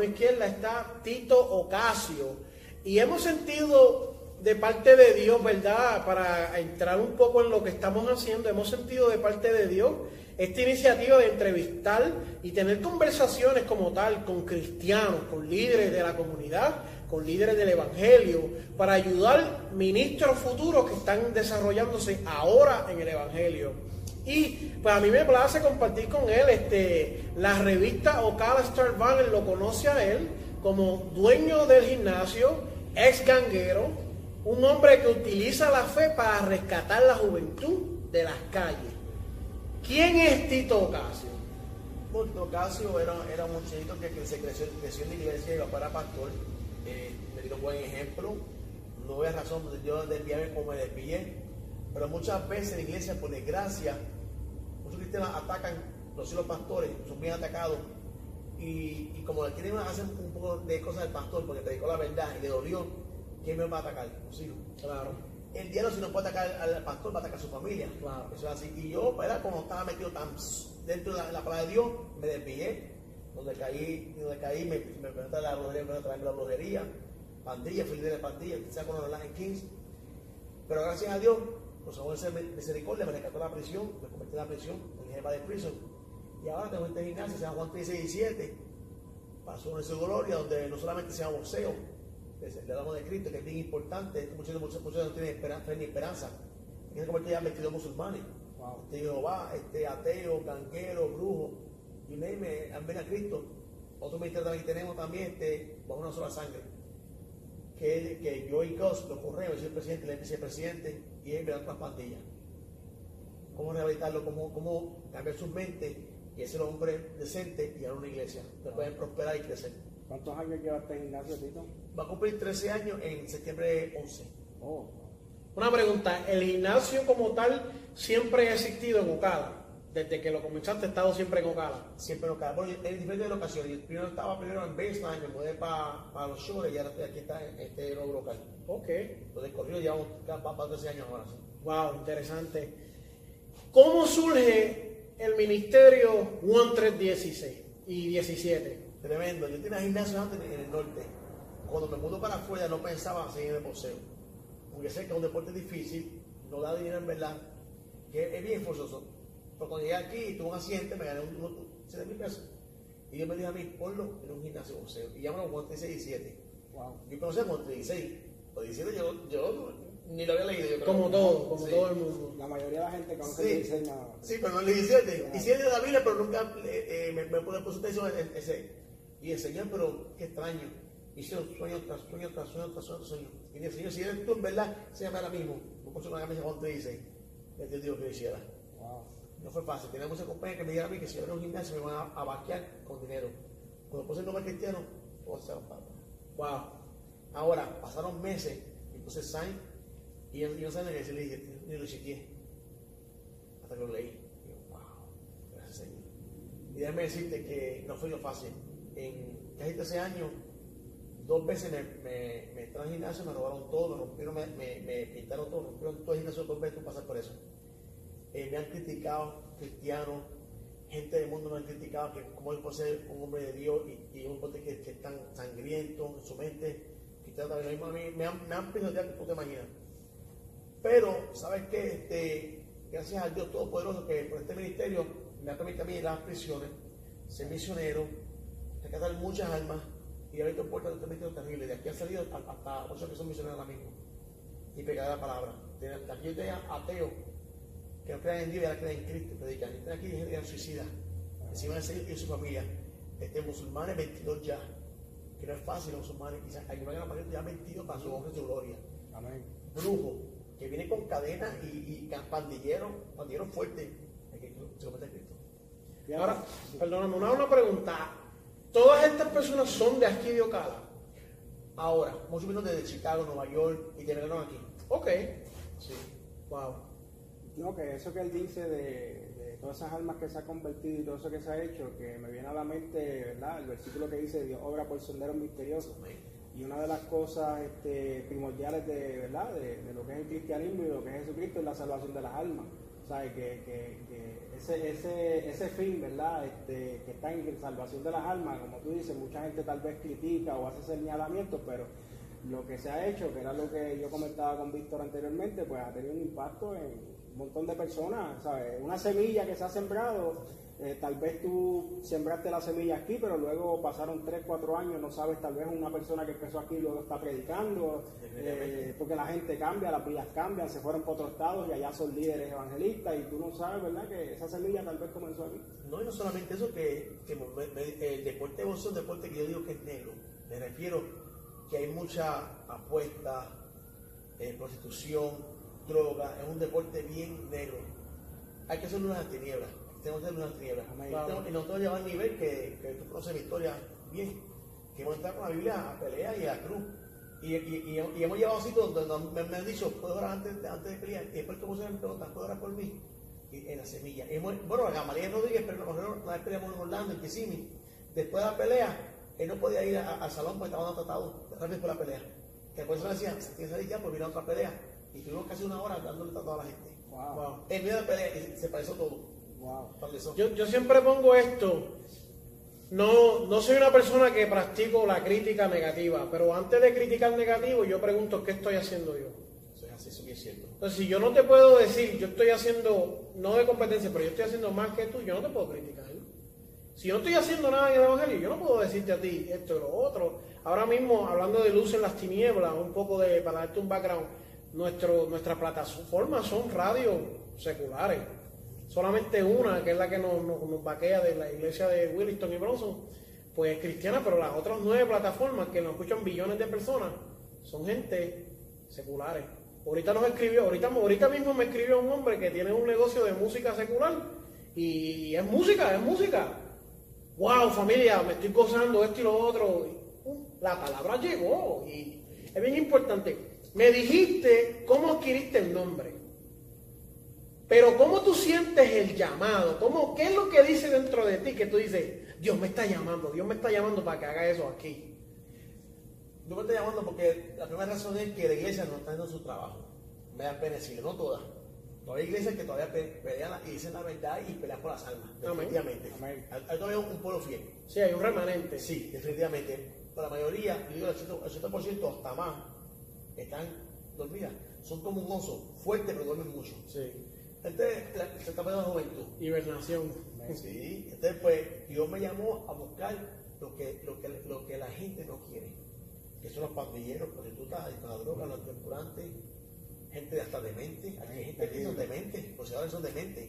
Mano izquierda está Tito Ocasio. Y hemos sentido de parte de Dios, ¿verdad? Para entrar un poco en lo que estamos haciendo, hemos sentido de parte de Dios esta iniciativa de entrevistar y tener conversaciones como tal con cristianos, con líderes de la comunidad, con líderes del Evangelio, para ayudar ministros futuros que están desarrollándose ahora en el Evangelio. Y pues a mí me place compartir con él este, la revista Ocala Star Banner lo conoce a él como dueño del gimnasio, ex ganguero, un hombre que utiliza la fe para rescatar la juventud de las calles. ¿Quién es Tito Ocasio? Tito Ocasio era, era un muchachito que, se creció, creció, en la iglesia y iba para pastor. Eh, me dio un buen ejemplo. No veo razón yo desviarme como me desvié. Pero muchas veces la iglesia, por desgracia, muchos cristianos atacan los los pastores, son bien atacados. Y, y como quieren hacer un poco de cosas del pastor porque predicó la verdad y le dolió, ¿quién me va a atacar? Los hijos. Claro. El diablo si no puede atacar al pastor, va a atacar a su familia. Claro. Eso es así. Y yo, era como estaba metido tan dentro de la, la palabra de Dios, me desvié. Donde caí, donde caí, me, me pregunté la brujería, me pregunté la brujería, pandilla, fui de pandilla, quizás con los Lion Kings. Pero gracias a Dios, por su misericordia, me rescató la prisión, me convertí en la prisión, en jefa de prisión. Y ahora tengo este gimnasio, llama Juan 13 y 17. Pasó en su gloria, donde no solamente se llama boxeo, le damos de Cristo, que es bien importante. Muchos, muchos, muchos no tienen esperanza, fe ni esperanza. En se convertido ya 22 musulmanes. Wow. Este Jehová, este ateo, ganguero, brujo, y me han venido a Cristo. Otro ministerio también que tenemos también, este, bajo una sola sangre. Que, que yo y Gus, los correos, el presidente, el vicepresidente, me dan otras pandillas. Cómo rehabilitarlo, cómo, cómo cambiar sus mentes y ser hombre decente y a una iglesia. Que pueden prosperar y crecer. ¿Cuántos años lleva este gimnasio, Tito? Va a cumplir 13 años en septiembre 11. Oh. Una pregunta, ¿el gimnasio como tal siempre ha existido en Ocala? Desde que lo comenzaste, ha estado siempre en Ocala. Siempre en Ocala, bueno, en diferentes locaciones. Yo primero estaba primero en Baseline, me mudé para pa los shores y ahora estoy aquí está en este nuevo local. Ok. Entonces corrido llevamos para 13 años ahora. Wow, interesante. ¿Cómo surge el ministerio 1316 y 17? Tremendo. Yo tenía gimnasio antes en el norte. Cuando me mudo para afuera no pensaba seguir en el boxeo. Porque sé que es un deporte difícil, no da dinero en verdad, que es bien forzoso. Pero cuando llegué aquí, tuve un accidente, me gané un, 7 mil pesos. Y yo me dije a mí, ponlo en un gimnasio boxeo. Y llámalo con 16 y 17. Wow. Yo conocí con 16. Los 17 yo, yo ni lo había leído. Yo como todo, como todo el mundo. La mayoría de la gente conoce sí. el 16 nada más. Sí, pero no el 17. Y sí el de la Biblia, pero nunca eh, eh, me, me puse atención en ese. Y el Señor, pero qué extraño. Hicieron sueño tras sueño tras sueño tras sueño, sueño. Y el Señor, si eres tú en verdad, se llama ahora mismo. Puso una camisa dice, que Dios dijo que lo hiciera. Wow. No fue fácil. Tenía muchas compañías que me dijeron a mí que si yo era un gimnasio me iban a, a vaquear con dinero. Cuando puse el nombre cristiano, todo se papa. Wow. Ahora, pasaron meses, y entonces sign, y yo, no sabía qué le dije, ni lo chequeé. Hasta que lo leí. Y yo, wow, gracias Señor. Y déjame decirte que no fue lo fácil en casi 13 años, dos veces me, me, me entraron al gimnasio, me robaron todo, me rompieron, me, me, me pintaron todo, rompieron todo el gimnasio dos veces, tú pasas por eso. Eh, me han criticado cristianos, gente del mundo me han criticado que como yo puedo ser un hombre de Dios y, un hombre que, que es tan sangriento en su mente, cristiano también lo mismo a mí, me han, me han pisoteado que tú te. Pero, ¿sabes qué? Este, gracias a Dios Todopoderoso que por este ministerio me ha permitido a mí ir a las prisiones, ser misionero, rescatar muchas almas y haber visto puertas de metido terrible. De aquí han salido hasta muchos que son misioneros ahora mismo y pegar la palabra. De aquí yo ateos que no crean en Dios y ahora creen en Cristo, predican. Yo aquí gente que suicida, encima de Señor y su familia. Este, musulmanes 22 ya, que no es fácil los musulmanes, quizás ayudar a la mayoría ya 22 para su y su gloria. Amén. Brujo, que viene con cadenas y, y pandilleros fuertes, el que se Cristo. Fíjate, Ahora, perdóname, una, una pregunta. ¿Todas estas personas son de aquí de Ocala? Ahora, muchos vinieron desde Chicago, Nueva York y terminaron aquí. Ok. Sí. Wow. No, que eso que él dice de, de todas esas almas que se ha convertido y todo eso que se ha hecho, que me viene a la mente, ¿verdad? El versículo que dice Dios obra por senderos misteriosos. Y una de las cosas este, primordiales de, ¿verdad? De, de lo que es el cristianismo y de lo que es Jesucristo es la salvación de las almas. ¿Sabes? Que, que, que ese, ese, ese fin, ¿verdad? Este, que está en la salvación de las almas, como tú dices, mucha gente tal vez critica o hace señalamientos, pero lo que se ha hecho, que era lo que yo comentaba con Víctor anteriormente, pues ha tenido un impacto en montón de personas, ¿sabes? Una semilla que se ha sembrado, eh, tal vez tú sembraste la semilla aquí, pero luego pasaron 3, 4 años, no sabes, tal vez una persona que empezó aquí luego está predicando, eh, porque la gente cambia, las vidas cambian, se fueron por otros estados y allá son líderes evangelistas y tú no sabes, ¿verdad? Que esa semilla tal vez comenzó aquí. No, y no solamente eso, que, que me- me- el deporte de es un deporte que yo digo que es negro. Me refiero que hay mucha apuesta, eh, prostitución, droga, es un deporte bien negro. Hay que hacerlo en las tinieblas, tenemos que hacerlo en las tinieblas. Y nosotros llevamos al nivel que, que tú conoces mi historia bien, que hemos entrado con la Biblia a pelea y a cruz. Y, y, y- y hemos llevado sitios donde me, han dicho, puedo orar antes, de- antes de pelear, y después como se me preguntan, ¿puedo orar por mí? Y en la semilla. Hemos- bueno, a Gamaliel Rodríguez, pero nosotros vez peleamos en Orlando, en Kissimmee. Después de la pelea, él no podía ir al salón porque estaban tratados rápido por la pelea. Después se le decía, se tiene que salir ya por ir a otra pelea. Y tuvimos casi una hora dándole a la gente. Wow, Wow. En medio de pelea, y se pareció todo. wow. Yo, yo siempre pongo esto. No, no soy una persona que practico la crítica negativa, pero antes de criticar negativo, yo pregunto qué estoy haciendo yo. Eso es así, eso sí es cierto. Entonces, si yo no te puedo decir, yo estoy haciendo, no de competencia, pero yo estoy haciendo más que tú, yo no te puedo criticar. Si yo no estoy haciendo nada en el Evangelio, yo no puedo decirte a ti esto y lo otro. Ahora mismo, hablando de luz en las tinieblas, un poco de, para darte un background, nuestro, nuestras plataformas son radios seculares. Solamente una, que es la que nos, nos, vaquea de la iglesia de Williston y Bronson, pues es cristiana, pero las otras nueve plataformas que nos escuchan billones de personas son gente seculares. Ahorita nos escribió, ahorita, ahorita mismo me escribió un hombre que tiene un negocio de música secular y es música, es música. Wow, familia, me estoy gozando esto y lo otro. La palabra llegó y es bien importante. Me dijiste cómo adquiriste el nombre. Pero cómo tú sientes el llamado, ¿Cómo, ¿qué es lo que dice dentro de ti que tú dices, Dios me está llamando, Dios me está llamando para que haga eso aquí? Yo me estoy llamando porque la primera razón es que la iglesia no está haciendo su trabajo. Me da pena decirlo, no todas. Todavía hay iglesias que todavía pe- pelean y dicen la verdad y pelean por las almas. Definitivamente. Amén. Hay, hay todavía un pueblo fiel. Sí, hay un remanente. Sí, definitivamente. Pero la mayoría, yo digo el 80%, el 80% hasta más, están dormidas. Son como un oso, fuerte pero duermen mucho. Sí. Entonces, la- se está perdiendo la juventud. Hibernación. Sí, entonces pues Dios me llamó a buscar lo que, lo que, lo que la gente no quiere, que son los pandilleros, prostitutas, adictos a la droga, los tempurantes, gente hasta demente, aquí hay gente que son dementes, poseedores son dementes,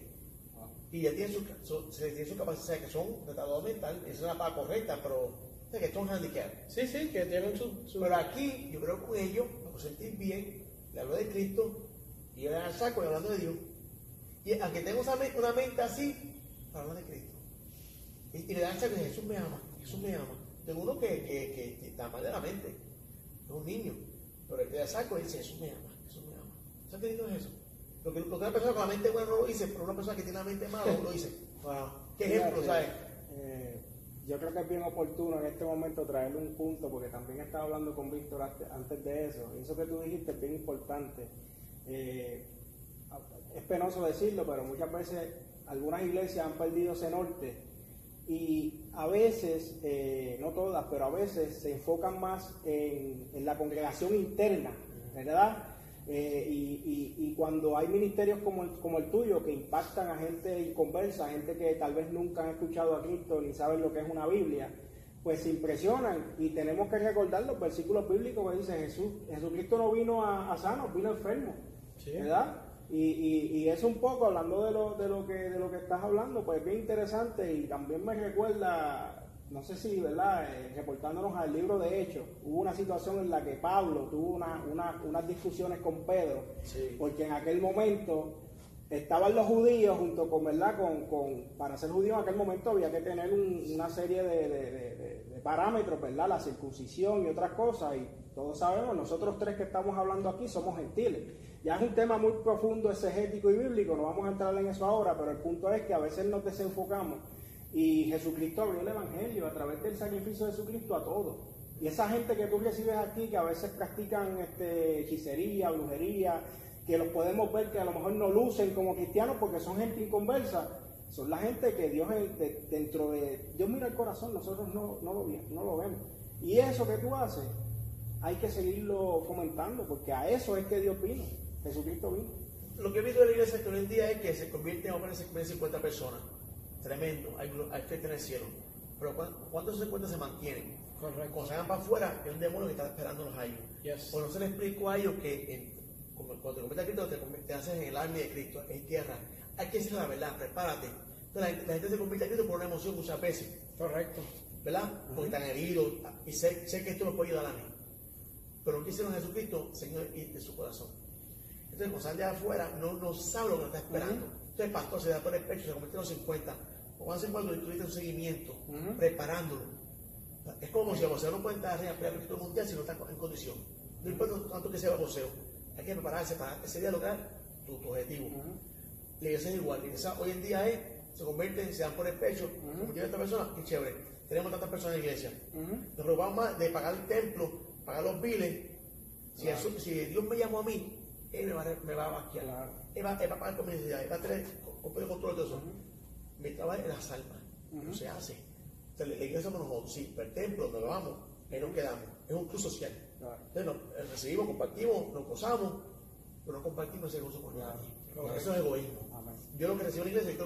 y ya tienen su, su, se tiene su capacidad, que son retardados mental, esa es la palabra correcta, pero que son handicaps. Sí, sí, que tienen su... su- Pero aquí yo creo con ellos, sentir bien, le hablo de Cristo, y dan al saco y hablando de Dios. Y aunque tengo una mente así, hablo de Cristo. Y, y le dan saco y Jesús me ama, Jesús me ama. Tengo uno que, que, que, que está mal de la mente, es un niño, pero el que le saco y dice Jesús me ama, Jesús me ama. ¿Sabes qué lindo es eso? Lo que, lo que una persona con la mente buena no lo dice, pero una persona que tiene la mente mala lo dice. Wow. ¿Qué ejemplo, sabes? eh, yo creo que es bien oportuno en este momento traerle un punto, porque también estaba hablando con Víctor ante- antes de eso. Eso que tú dijiste es bien importante. Eh, es penoso decirlo, pero muchas veces algunas iglesias han perdido ese norte. Y a veces, eh, no todas, pero a veces se enfocan más en la congregación interna, ¿verdad? Eh, y, y- y cuando hay ministerios como el, como el tuyo que impactan a gente inconversa, gente que tal vez nunca han escuchado a Cristo ni saben lo que es una Biblia, pues se impresionan y tenemos que recordar los versículos bíblicos que dicen Jesús, Jesucristo no vino a, a sanos, vino enfermo, Sí. ¿verdad? Y, y, y eso un poco, hablando de lo, de, lo que, de lo que estás hablando, pues bien interesante y también me recuerda no sé si, ¿verdad? Eh, reportándonos al libro de Hechos, hubo una situación en la que Pablo tuvo una, una, unas discusiones con Pedro, porque en aquel momento estaban los judíos junto con, ¿verdad? Con, con, para ser judío en aquel momento había que tener una serie de, de, parámetros, ¿verdad? La circuncisión y otras cosas, y todos sabemos, nosotros tres que estamos hablando aquí somos gentiles. Ya es un tema muy profundo, exegético y bíblico, no vamos a entrar en eso ahora, pero el punto es que a veces nos desenfocamos y Jesucristo abrió el Evangelio a través del sacrificio de Jesucristo a todos. Y esa gente que tú recibes aquí, que a veces practican este, hechicería, brujería, que los podemos ver que a lo mejor no lucen como cristianos porque son gente inconversa, son la gente que Dios dentro de... Dios mira el corazón, nosotros no, no, lo, no lo vemos. Y eso que tú haces, hay que seguirlo comentando, porque a eso es que Dios vino, Jesucristo vino. Lo que he visto en la iglesia hoy en día es que se convierte en hombres de 50 personas tremendo, hay, hay que tener cielo. Pero ¿cuántos se cuentan se mantienen? Correcto. Cuando salgan para afuera, es un demonio que está esperándonos a ellos. Yes. Pues no se les explico a ellos que cuando te conviertes a Cristo, te, te, haces en el arma de Cristo, en tierra. Hay que decir la verdad, prepárate. Entonces, la, gente se convierte a Cristo por una emoción muchas veces. Correcto. ¿Verdad? Porque están heridos y sé, sé, que esto me puede ayudar a mí. Pero lo que hicieron Jesucristo, Señor, y de su corazón. Entonces, cuando salen de afuera, no, no sabe lo que está esperando. Entonces, el pastor se da por el pecho, se convierte en los 50 o hace cuando tuviste un seguimiento, preparándolo. Es como si el boxeo no puede estar arriba el mundial si no está en condición. No importa tanto que sea el boxeo, hay que prepararse para ese día lograr tu, objetivo. La iglesia es igual, la iglesia hoy en día es, se convierte, se dan por el pecho, como tiene esta persona, qué chévere. Tenemos tantas personas en la iglesia. Nos robamos más de pagar el templo, pagar los biles. Si, si Dios me llamó a mí, Él me va, me va a vaquear. Él, va, él va a pagar con mi necesidad, Él va a tener control de eso mi trabajo en las almas. No se hace. la iglesia nos nosotros, sí, el templo donde vamos, ahí nos quedamos. Es un club social. Entonces nos, eh, recibimos, compartimos, nos gozamos, pero no compartimos ese gozo con nadie. Eso es egoísmo. Yo lo que recibo en la iglesia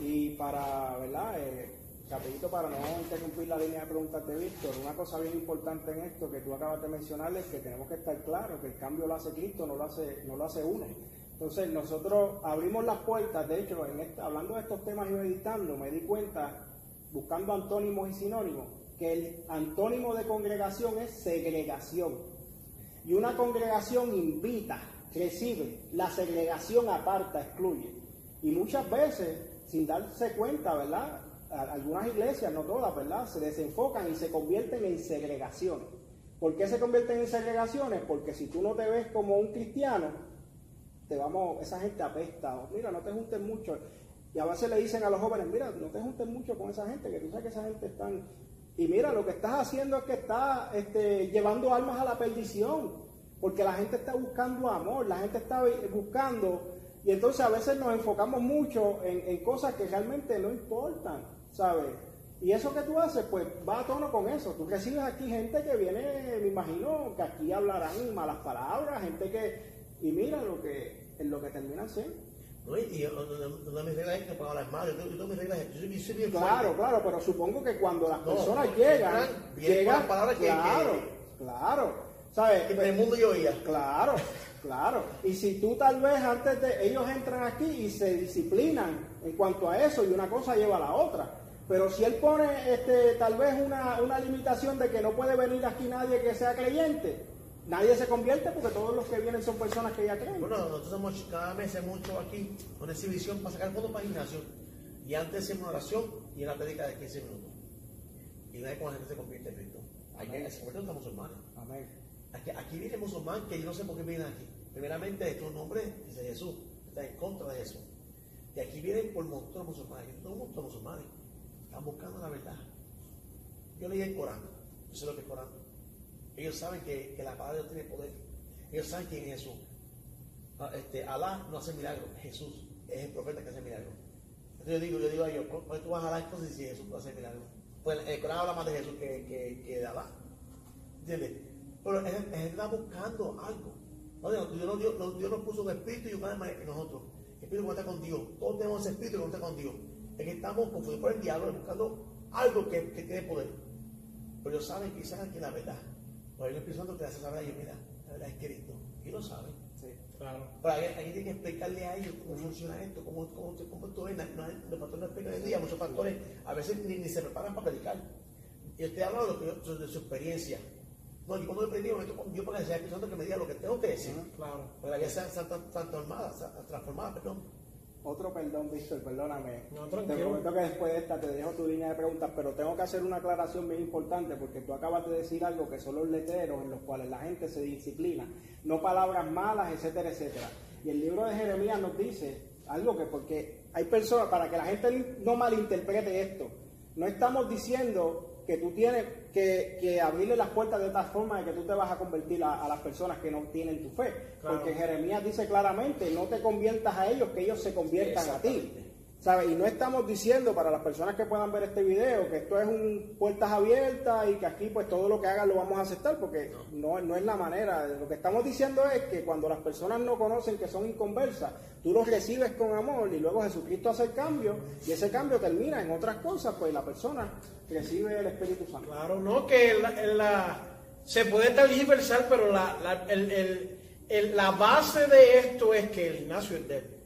Y para, ¿verdad? Eh, rapidito para no interrumpir la línea de preguntas de Víctor, una cosa bien importante en esto que tú acabas de mencionar es que tenemos que estar claros que el cambio lo hace Cristo, no lo hace, no lo hace uno. Entonces nosotros abrimos las puertas, de hecho, en hablando de estos temas y meditando, me di cuenta, buscando antónimos y sinónimos, que el antónimo de congregación es segregación. Y una congregación invita, recibe, la segregación aparta, excluye. Y muchas veces, sin darse cuenta, ¿verdad? Algunas iglesias, no todas, ¿verdad? Se desenfocan y se convierten en segregaciones. ¿Por qué se convierten en segregaciones? Porque si tú no te ves como un cristiano, te vamos, esa gente apesta, mira, no te juntes mucho. Y a veces le dicen a los jóvenes, mira, no te juntes mucho con esa gente, que tú sabes que esa gente están... Y mira, lo que estás haciendo es que estás este, llevando almas a la perdición, porque la gente está buscando amor, la gente está buscando, y entonces a veces nos enfocamos mucho en, en cosas que realmente no importan, ¿sabes? Y eso que tú haces, pues va a tono con eso. Tú recibes aquí gente que viene, me imagino, que aquí hablarán malas palabras, gente que... Y mira lo que, en lo que termina siendo. No, y Claro, claro, pero supongo que cuando las personas llegan, llegan, claro, que, claro, ¿sabes? El mundo yo. Claro, claro. Y si tú tal vez antes de, ellos entran aquí y se disciplinan en cuanto a eso y una cosa lleva a la otra. Pero si él pone este, tal vez una, una limitación de que no puede venir aquí nadie que sea creyente, Nadie se convierte porque todos los que vienen son personas que ya creen. Bueno, nosotros somos cada mes mucho aquí una exhibición para sacar fotos para gimnasio. Y antes hacemos una oración y una predica de 15 minutos. Y es cuando la gente se convierte en Cristo. Aquí se convierte musulmanes. Amén. Aquí, aquí viene musulmán que yo no sé por qué vienen aquí. Primeramente, tu nombre dice Jesús. Está en contra de Jesús. Y aquí vienen por montón de musulmanes. Aquí todo de musulmanes. Están buscando la verdad. Yo leí el Corán. Yo sé lo que es Corán. Ellos saben que, que la palabra de Dios tiene poder. Ellos saben quién es Jesús. Ah, este, Alá no hace milagros, Jesús es el profeta que hace milagros. Entonces yo digo, yo digo a ellos, ¿por qué tú vas a Alá entonces si Jesús puede hacer milagros? Pues el Corán habla más de Jesús que, que, que de Alá. ¿Entiendes? Pero él, está buscando algo. No, Dios, no, Dios, Dios nos puso un espíritu y un alma en nosotros. El espíritu está con Dios. Todos tenemos ese espíritu que está con Dios. Es que estamos confundidos por el diablo buscando algo que, que tiene poder. Pero ellos saben que saben que la verdad. Por ahí pensando que la verdad y mira, la verdad es Cristo. Y lo saben. Sí, claro. Pero hay, hay que explicarle a ellos cómo funciona esto, cómo, cómo, cómo tú ves. No, los pastores no explican el día, muchos pastores a veces ni, ni se preparan para predicar. Y usted habla de, lo que yo- de su experiencia. No, yo como he aprendido, yo para que sea pensando que me diga lo que tengo que decir. Claro. Está, está, está transformada, está transformada, perdón. Otro perdón, Víctor, perdóname. No, te prometo que después de esta te dejo tu línea de preguntas, pero tengo que hacer una aclaración bien importante porque tú acabas de decir algo que son los letreros en los cuales la gente se disciplina, no palabras malas, etcétera, etcétera. Y el libro de Jeremías nos dice algo que porque hay personas, para que la gente no malinterprete esto, no estamos diciendo que tú tienes que, que abrirle las puertas de tal forma de que tú te vas a convertir a, a las personas que no tienen tu fe. Claro. Porque Jeremías dice claramente, no te conviertas a ellos, que ellos se conviertan a ti. ¿Sabes? Y no estamos diciendo para las personas que puedan ver este video que esto es un puertas abiertas y que aquí pues todo lo que hagan lo vamos a aceptar porque no, no es la manera. Lo que estamos diciendo es que cuando las personas no conocen que son inconversas, tú los recibes con amor y luego Jesucristo hace el cambio y ese cambio termina en otras cosas, pues la persona recibe el Espíritu Santo. Claro, no, que la, la- se puede tergiversar, pero la, la, el- el- el- la base de esto es que el gimnasio es débil.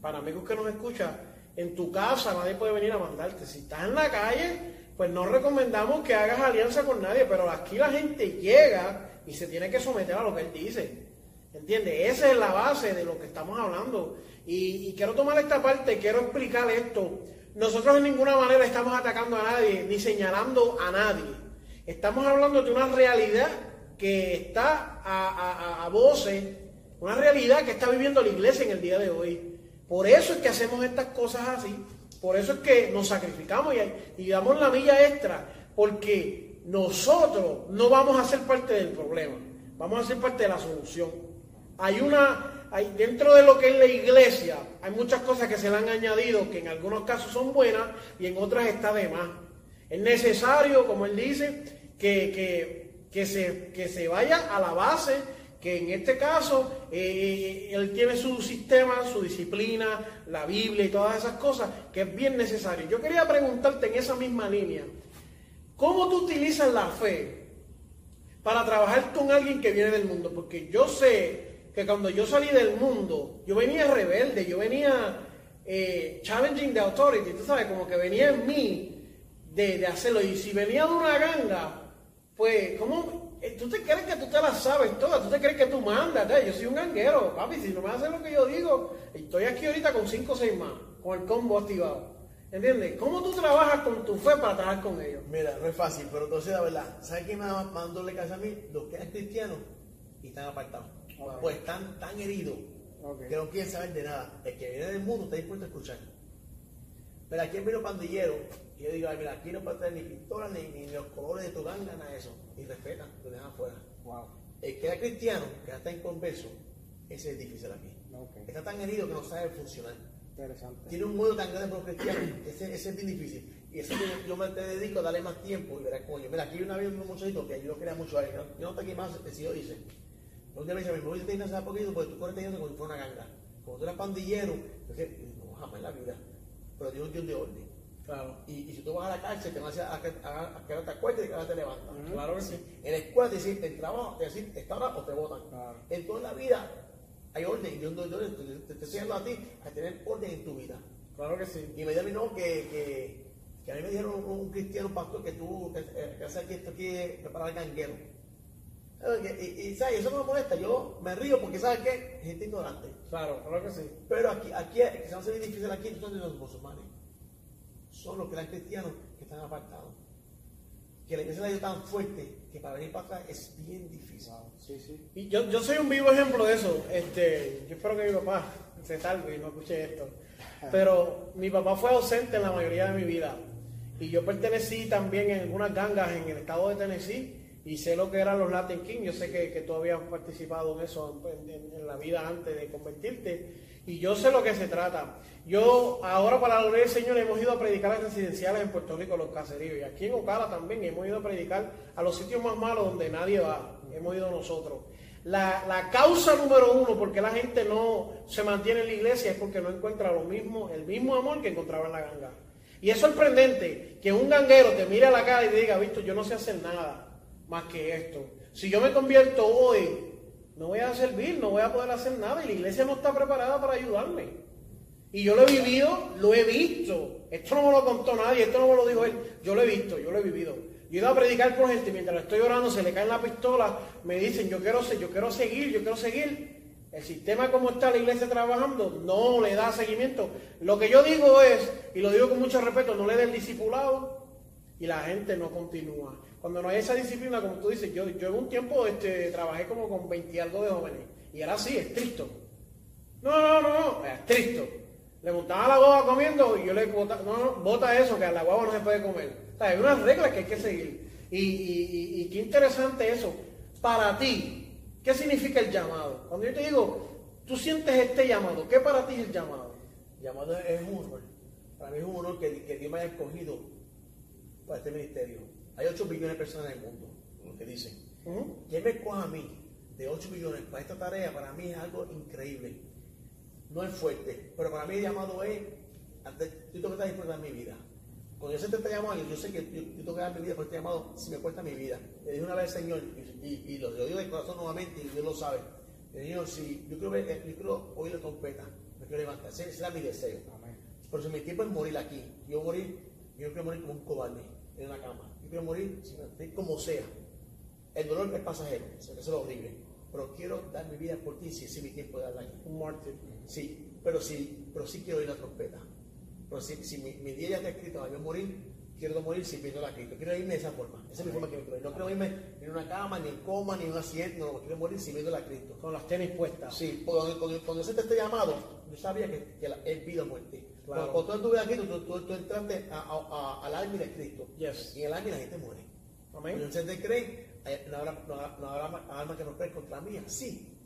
Para amigos que nos escuchan, en tu casa nadie puede venir a mandarte. Si estás en la calle, pues no recomendamos que hagas alianza con nadie, pero aquí la gente llega y se tiene que someter a lo que él dice. ¿Entiendes? Esa es la base de lo que estamos hablando. Y, quiero tomar esta parte, quiero explicar esto. Nosotros en ninguna manera estamos atacando a nadie, ni señalando a nadie. Estamos hablando de una realidad que está a, a, a- a voces, una realidad que está viviendo la iglesia en el día de hoy. Por eso es que hacemos estas cosas así, por eso es que nos sacrificamos y, y damos la milla extra, porque nosotros no vamos a ser parte del problema, vamos a ser parte de la solución. Hay una, hay, dentro de lo que es la iglesia, hay muchas cosas que se le han añadido que en algunos casos son buenas y en otras está de más. Es necesario, como él dice, que, que, que se, que se vaya a la base, que en este caso eh, él tiene su sistema, su disciplina, la Biblia y todas esas cosas, que es bien necesario. Yo quería preguntarte en esa misma línea, ¿cómo tú utilizas la fe para trabajar con alguien que viene del mundo? Porque yo sé que cuando yo salí del mundo, yo venía rebelde, yo venía eh, challenging the authority, tú sabes, como que venía en mí de, de hacerlo. Y si venía de una ganga, pues, ¿cómo? Eh, ¿Tú te crees que tú te las sabes todas? ¿Tú te crees que tú mandas? Yo soy un ganguero, papi, si no me haces lo que yo digo, estoy aquí ahorita con 5 o 6 más, con el combo activado. ¿Entiendes? ¿Cómo tú trabajas con tu fe para trabajar con ellos? Mira, no es fácil, pero entonces la verdad, ¿sabes quién me mandó le casa a mí? Los que eran cristianos y están apartados. Ok. Pues están tan heridos que no quieren saber de nada. El que viene del mundo está dispuesto a escuchar. Pero aquí vino pandillero y yo digo, ay, mira, aquí no puede tener ni pintura, ni, ni los colores de tu ganga, nada de eso. Y respetan, lo dejan afuera. Wow. El que era cristiano, que ya está inconverso, ese es difícil aquí. Ok. Está tan herido que no sabe funcionar. Interesante. Tiene un modo tan grande por los cristianos, ese, ese es bien difícil. Y eso yo, yo me te dedico a darle más tiempo y verás coño. Mira, aquí hay una vez un muchachito que yo lo quería mucho a él. Yo, no estoy aquí más, si yo dice. Un día me dice, me voy a tener hace poquito porque tú corres teniendo como si fuera una ganga. Como tú eres pandillero, entonces, no, jamás en la vida. Pero Dios es Dios de orden. Claro, Y, y si tú vas a la cárcel, te van a hacer a, que- ahora te acuerdes y que ahora te levantas. claro que sí. En la escuela te dicen, en trabajo, te dicen, esta hora o te votan. Claro. En toda la vida hay orden. Y Dios no- Dios te, está enseñando a ti a tener orden en tu vida. Claro que sí. Y me dijeron no, que, que, que a mí me dijeron un, un cristiano un pastor que tú, que, eh, que hace aquí esto aquí es preparar ganguero. Eh, Y, y, y, ¿sabes? eso no me molesta. Yo me río porque, ¿sabes qué? Gente ignorante. Claro, claro que sí. Pero aquí, aquí se hacer bien difícil aquí, de los musulmanes. Son los que eran cristianos que están apartados. Que la iglesia la dio tan fuerte que para venir para atrás es bien difícil. Wow. Sí, sí. Y yo, yo soy un vivo ejemplo de eso. Este, yo espero que mi papá se salve y no escuche esto. Pero mi papá fue ausente en la mayoría de mi vida. Y yo pertenecí también en algunas gangas en el estado de Tennessee. Y sé lo que eran los Latin Kings. Yo sé que, que tú habías participado en eso en, la vida antes de convertirte. Y yo sé lo que se trata. Yo, ahora para la gloria del Señor, hemos ido a predicar a residenciales en Puerto Rico, los caseríos. Y aquí en Ocala también hemos ido a predicar a los sitios más malos donde nadie va. Hemos ido nosotros. La, la causa número uno por qué la gente no se mantiene en la iglesia es porque no encuentra lo mismo, el mismo amor que encontraba en la ganga. Y es sorprendente que un ganguero te mire a la cara y te diga, visto, yo no sé hacer nada más que esto. Si yo me convierto hoy, no voy a servir, no voy a poder hacer nada y la iglesia no está preparada para ayudarme. Y yo lo he vivido, lo he visto. Esto no me lo contó nadie, esto no me lo dijo él. Yo lo he visto, yo lo he vivido. Yo he a predicar por gente, mientras estoy orando, se le cae la pistola, me dicen, yo quiero, yo quiero seguir, yo quiero seguir. El sistema como está la iglesia trabajando no le da seguimiento. Lo que yo digo es, y lo digo con mucho respeto, no le den discipulado y la gente no continúa. Cuando no hay esa disciplina, como tú dices, yo, yo en un tiempo este, trabajé como con 20 y algo de jóvenes y era así, estricto. No, no, no, no, estricto. Le montaba la guagua comiendo y yo le botaba, no, no, bota eso, que a la guagua no se puede comer. O sea, hay unas reglas que hay que seguir. Y, y, y, qué interesante eso. Para ti, ¿qué significa el llamado? Cuando yo te digo, tú sientes este llamado, ¿qué para ti es el llamado? El llamado es un honor. Para mí es un honor que, que Dios me haya escogido para este ministerio. Hay 8 billones de personas en el mundo, lo que dicen. ¿Quién me escoja a mí de 8 millones para esta tarea? Para mí es algo increíble no es fuerte, pero para mí el llamado es, yo tengo que estar dispuesto a mi vida. Cuando yo sé que te llamado, yo sé que yo, tengo que dar mi vida por este llamado si me cuesta mi vida. Le dije una vez al Señor, y, lo, digo de corazón nuevamente, y Dios lo sabe. Le dije, si yo quiero, yo quiero oír la trompeta, me quiero levantar, ese será mi deseo. Pero si mi tiempo es morir aquí, yo morir, yo quiero morir como un cobarde en una cama. Quiero morir como sea. El dolor es pasajero, eso es lo horrible pero quiero dar mi vida por ti si es mi tiempo de aquí. Un mártir. Sí, pero sí, pero sí quiero oír la trompeta. Pero si, si mi, mi, día ya está escrito, a yo morir, quiero morir sirviendo a Cristo. Quiero irme de esa forma. Esa es mi forma que quiero ir. No quiero irme en una cama, ni en coma, ni en un asiento. No, quiero morir sirviendo a Cristo. Con las tenis puestas. Sí, cuando, cuando, cuando ese te esté llamado, yo sabía que, que la, es vida o muerte. Claro. Cuando, tú estuve aquí, tú, tú, tú entraste a, a, a, al alma de Cristo. Yes. Y en el alma la gente muere. Amén. Cuando usted cree, eh, no habrá, no, habrá alma que no cree contra mía. Sí.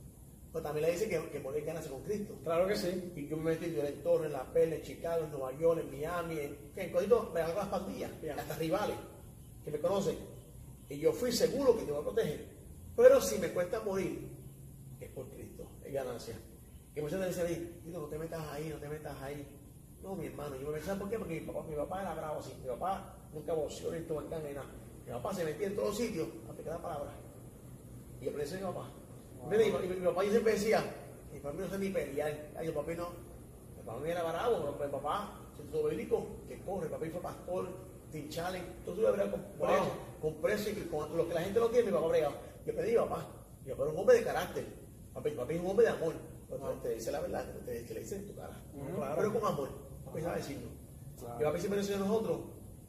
Pero también le dice que, que morir ganarse con Cristo. Claro que sí. Y yo me metí en Torres, en La Perla, en Chicago, en Nueva York, en Miami, en, en Codito, me hago las pandillas, hasta rivales que me conocen. Y yo fui seguro que te voy a proteger. Pero si me cuesta morir, es por Cristo, es ganancia. Y muchas veces dicen, no te metas ahí, no te metas ahí. No, mi hermano, yo me metí, ¿por qué? Porque mi papá, mi papá era bravo así. Mi papá nunca voció ni en ni nada. Mi papá se metía en todos sitios a pegar palabras. Y yo a mi papá. Y, mi, papá siempre decía, mi papá no sé ni pelear. Ay, el papá no. Mi papá era bravo, pero mi papá, todo bélico, que corre. Mi papá fue pastor, tinchalen. Entonces yo brega con, con eso, con precio y con lo que la gente no tiene, mi papá brega. Yo pedí, papá, mi papá era un hombre de carácter. Mi papá es un hombre de amor. Pero te dice la verdad, que le dice en tu cara. Pero con amor. Papá sabe decirlo. Papá siempre decía a nosotros,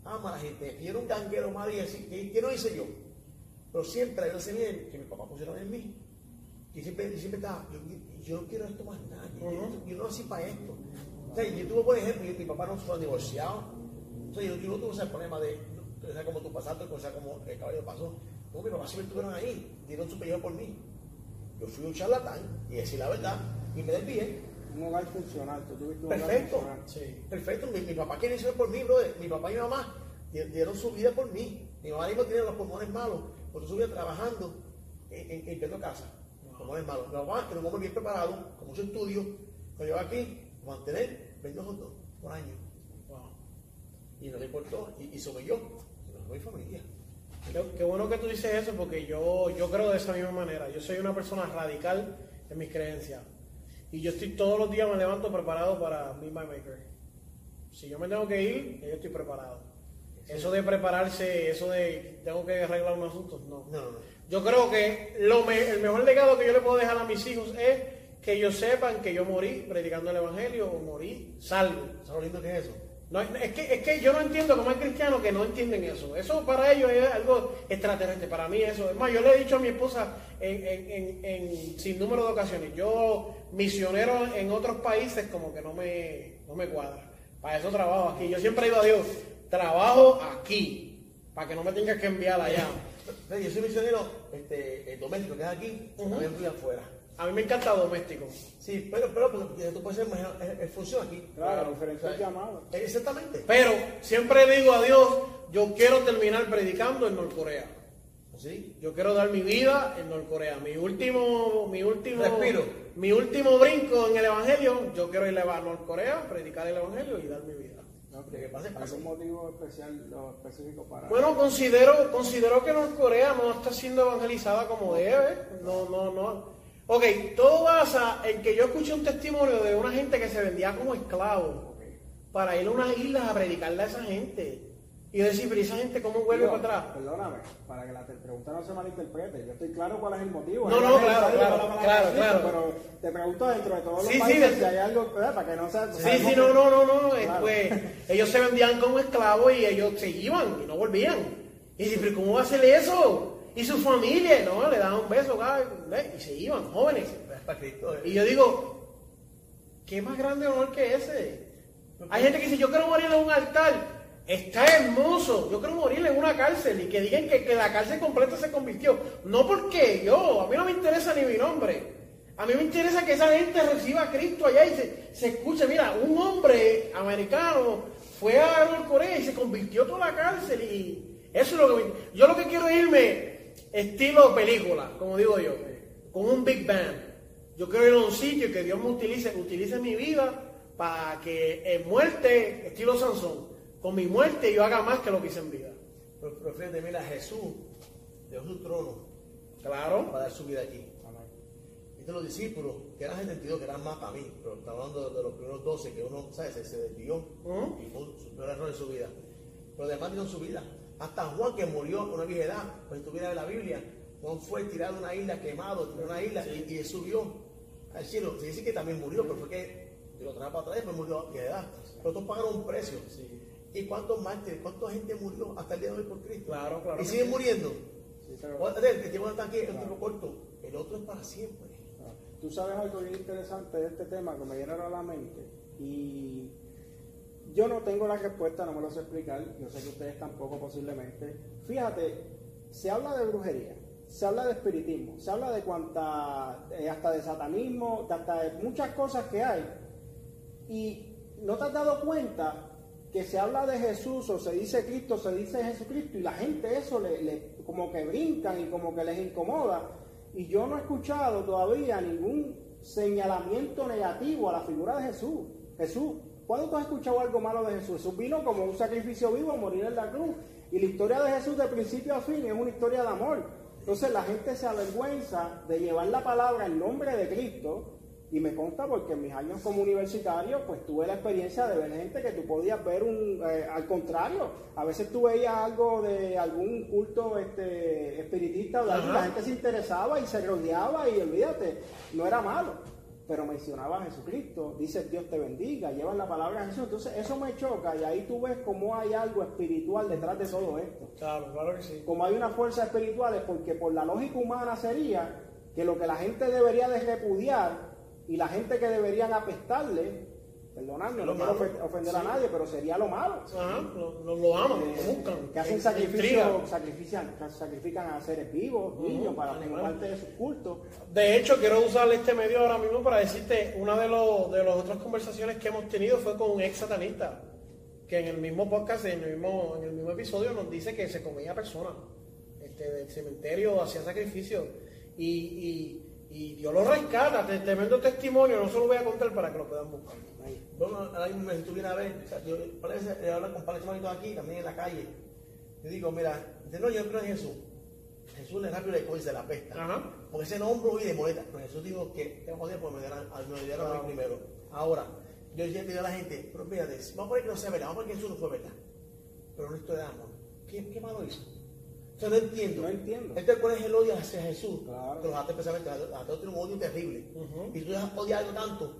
ama a la gente. Y era un ganguero más y ¿qué no hice yo? Pero siempre hay una bien que mi papá pusieron en mí. Y siempre, siempre estaba, yo, yo, no quiero esto más nada. Yo, no nací para esto. O sea, yo tuve, por ejemplo, mi papá no fue divorciado. O sea, yo, no tuve ese problema de, o sea, como tú pasaste, o sea, como el caballo pasó. No, mi papá siempre estuvieron ahí, dieron su pellejo por mí. Yo fui un charlatán, y decir la verdad, y me desvié un hogar funcional. Tú tuviste un perfecto, hogar Sí. perfecto. Mi, mi papá quiere ser por mí, brother. Mi papá y mi mamá dieron su vida por mí. Mi mamá mismo tiene los pulmones malos, porque su vida trabajando en, en, en Casa. Pulmones malos. Mi papá era un hombre bien preparado, con mucho estudio, que lleva aquí mantener 22 por año. Y no le importó, y, y sobre yo, no hay familia. Qué, qué, bueno que tú dices eso, porque yo, yo creo de esa misma manera. Yo soy una persona radical en mis creencias. Y yo estoy todos los días me levanto preparado para Meet My Maker. Si yo me tengo que ir, yo estoy preparado. Eso de prepararse, eso de tengo que arreglar unos asuntos, no. no, Yo creo que lo el mejor legado que yo le puedo dejar a mis hijos es que ellos sepan que yo morí predicando el Evangelio o morí salvo. ¿Sabes lo lindo que es eso? No, es, que, es que yo no entiendo cómo hay cristianos que no entienden eso. Eso para ellos es algo extraterrestre. Para mí eso. Es más, yo le he dicho a mi esposa en, en, en, sin número de ocasiones, yo misionero en otros países como que no me, no me cuadra. Para eso trabajo aquí. Yo siempre digo a Dios, trabajo aquí, para que no me tengas que enviar allá. Yo soy misionero este, doméstico, que es aquí, también fui afuera. A mí me encanta doméstico. Sí, pero, pero pues, tú puedes ser mejor, es, función aquí. Claro, diferente llamado. Exactamente. Pero siempre digo a Dios, yo quiero terminar predicando en Norcorea. ¿Sí? Yo quiero dar mi vida en Norcorea. Mi último, mi último, Respiro. Mi último brinco en el Evangelio, yo quiero ir a Norcorea, predicar el Evangelio y dar mi vida. ¿Algún motivo especial específico para.? Bueno, considero, considero que Norcorea no está siendo evangelizada como debe. No, no, no. Ok, todo basa en que yo escuché un testimonio de una gente que se vendía como esclavo para ir a unas islas a predicarle a esa gente. Y yo decía, pero ¿y esa gente cómo vuelve para atrás? Perdóname, para que la te- pregunta no se malinterprete. Yo estoy claro cuál es el motivo. No, no, claro, claro, claro. Pero te pregunto dentro de todos los Sí, sí, países de- si hay algo, ¿verdad? Para que no sea... Sí, sí, no, no, no, no. Claro. Pues, ellos se vendían como esclavos y ellos se iban y no volvían. Y dice, pero ¿cómo va a hacer eso? Y su familia, no, le daban un beso y se iban, jóvenes. Eh. Y yo digo, ¿qué más grande honor que ese? Hay gente que dice, yo quiero morir en un altar. Está hermoso. Yo quiero morir en una cárcel y que digan que, que la cárcel completa se convirtió. No porque yo, a mí no me interesa ni mi nombre. A mí me interesa que esa gente reciba a Cristo allá y se, se escuche. Mira, un hombre americano fue a Norcorea y se convirtió toda la cárcel y eso es lo que me- Yo lo que quiero irme estilo película, como digo yo, con un Big Bang. Yo quiero ir a un sitio que Dios me utilice, utilice mi vida para que en muerte, estilo Sansón, con mi muerte yo haga más que lo que hice en vida. Pero, pero fíjate, mira, Jesús dejó su trono Claro. para dar su vida aquí. Estos los discípulos, que eran 72, que eran más para mí, pero estamos hablando de, de los primeros 12, que uno, ¿sabes? Se, se desvió Ujú. y fue su peor error en su vida. Pero además dieron su vida. Hasta Juan, que murió a una vieja edad, pues estuviera en la Biblia, Juan fue tirado de una isla, quemado, de una isla, y, y él subió al cielo. Se dice que también murió, pero fue que lo trajo para atrás pues murió a vieja edad. Pero todos pagaron un precio. ¿Y cuántos mártires, cuánta gente murió hasta el día de hoy por Cristo? Claro, claro Y que siguen muriendo. Sí, vez, El tiempo no está aquí, es un tiempo corto. El otro es para siempre. Ah, Tú sabes algo bien interesante de este tema que me a la mente y yo no tengo la respuesta, no me lo sé explicar, yo sé que ustedes tampoco posiblemente. Fíjate, se habla de brujería, se habla de espiritismo, se habla de cuanta, eh, hasta de satanismo, de hasta de muchas cosas que hay. Y no te has dado cuenta que se habla de Jesús o se dice Cristo, se dice Jesucristo y la gente eso le, como que brincan y como que les incomoda. Y yo no he escuchado todavía ningún señalamiento negativo a la figura de Jesús. Jesús, ¿cuándo tú has escuchado algo malo de Jesús? Jesús vino como un sacrificio vivo a morir en la cruz. Y la historia de Jesús de principio a fin es una historia de amor. Entonces la gente se avergüenza de llevar la palabra en nombre de Cristo y me consta porque en mis años como universitario, pues tuve la experiencia de ver gente que tú podías ver un, eh, al contrario, a veces tú veías algo de algún culto este, espiritista o de algo, y la gente se interesaba y se rodeaba y olvídate, no era malo, pero mencionaba a Jesucristo, dice Dios te bendiga, llevan la palabra de Jesús, entonces eso me choca y ahí tú ves cómo hay algo espiritual detrás de todo esto. Claro, claro que sí. como hay una fuerza espiritual es porque por la lógica humana sería que lo que la gente debería de repudiar y la gente que deberían apestarle, perdonadme, no quiero ofender a nadie, pero sería lo malo. Ajá, lo, lo- lo aman, Eh, lo buscan. que hacen en- sacrificio, intriga. sacrifican, sacrifican a seres vivos, niños, para como parte de sus cultos. De hecho, quiero usar este medio ahora mismo para decirte, una de, los de las otras conversaciones que hemos tenido fue con un ex satanista, que en el mismo podcast, en el mismo, en el mismo episodio, nos dice que se comía personas este, del cementerio, hacía sacrificios, y, y, y Dios lo rescata, te- tremendo testimonio, no se lo voy a contar para que lo puedan buscar. Ahí. Bueno, ahora mismo si tuviera a ver, o sea, yo parece eh, hablar con hermanitos aquí, también en la calle. Yo digo, mira, dice, no, yo no creo en Jesús. Jesús le rápido le coge se la pesta. Ajá. Porque ese nombre hoy de molesta. Pero Jesús dijo que te me dieran, a- me dieron a mí primero. Ahora, yo siempre digo a la gente, pero fíjate, vamos a poner que no sea verdad, vamos a poner que Jesús no fue verdad. Pero una historia de amor. ¿Qué, qué malo hizo? O sea, no entiendo. No entiendo. Entonces, ¿cuál es el odio hacia Jesús? Claro. Que los ateos especialmente, los ateos tienen un odio terrible. Ujú. Y tú odias algo tanto,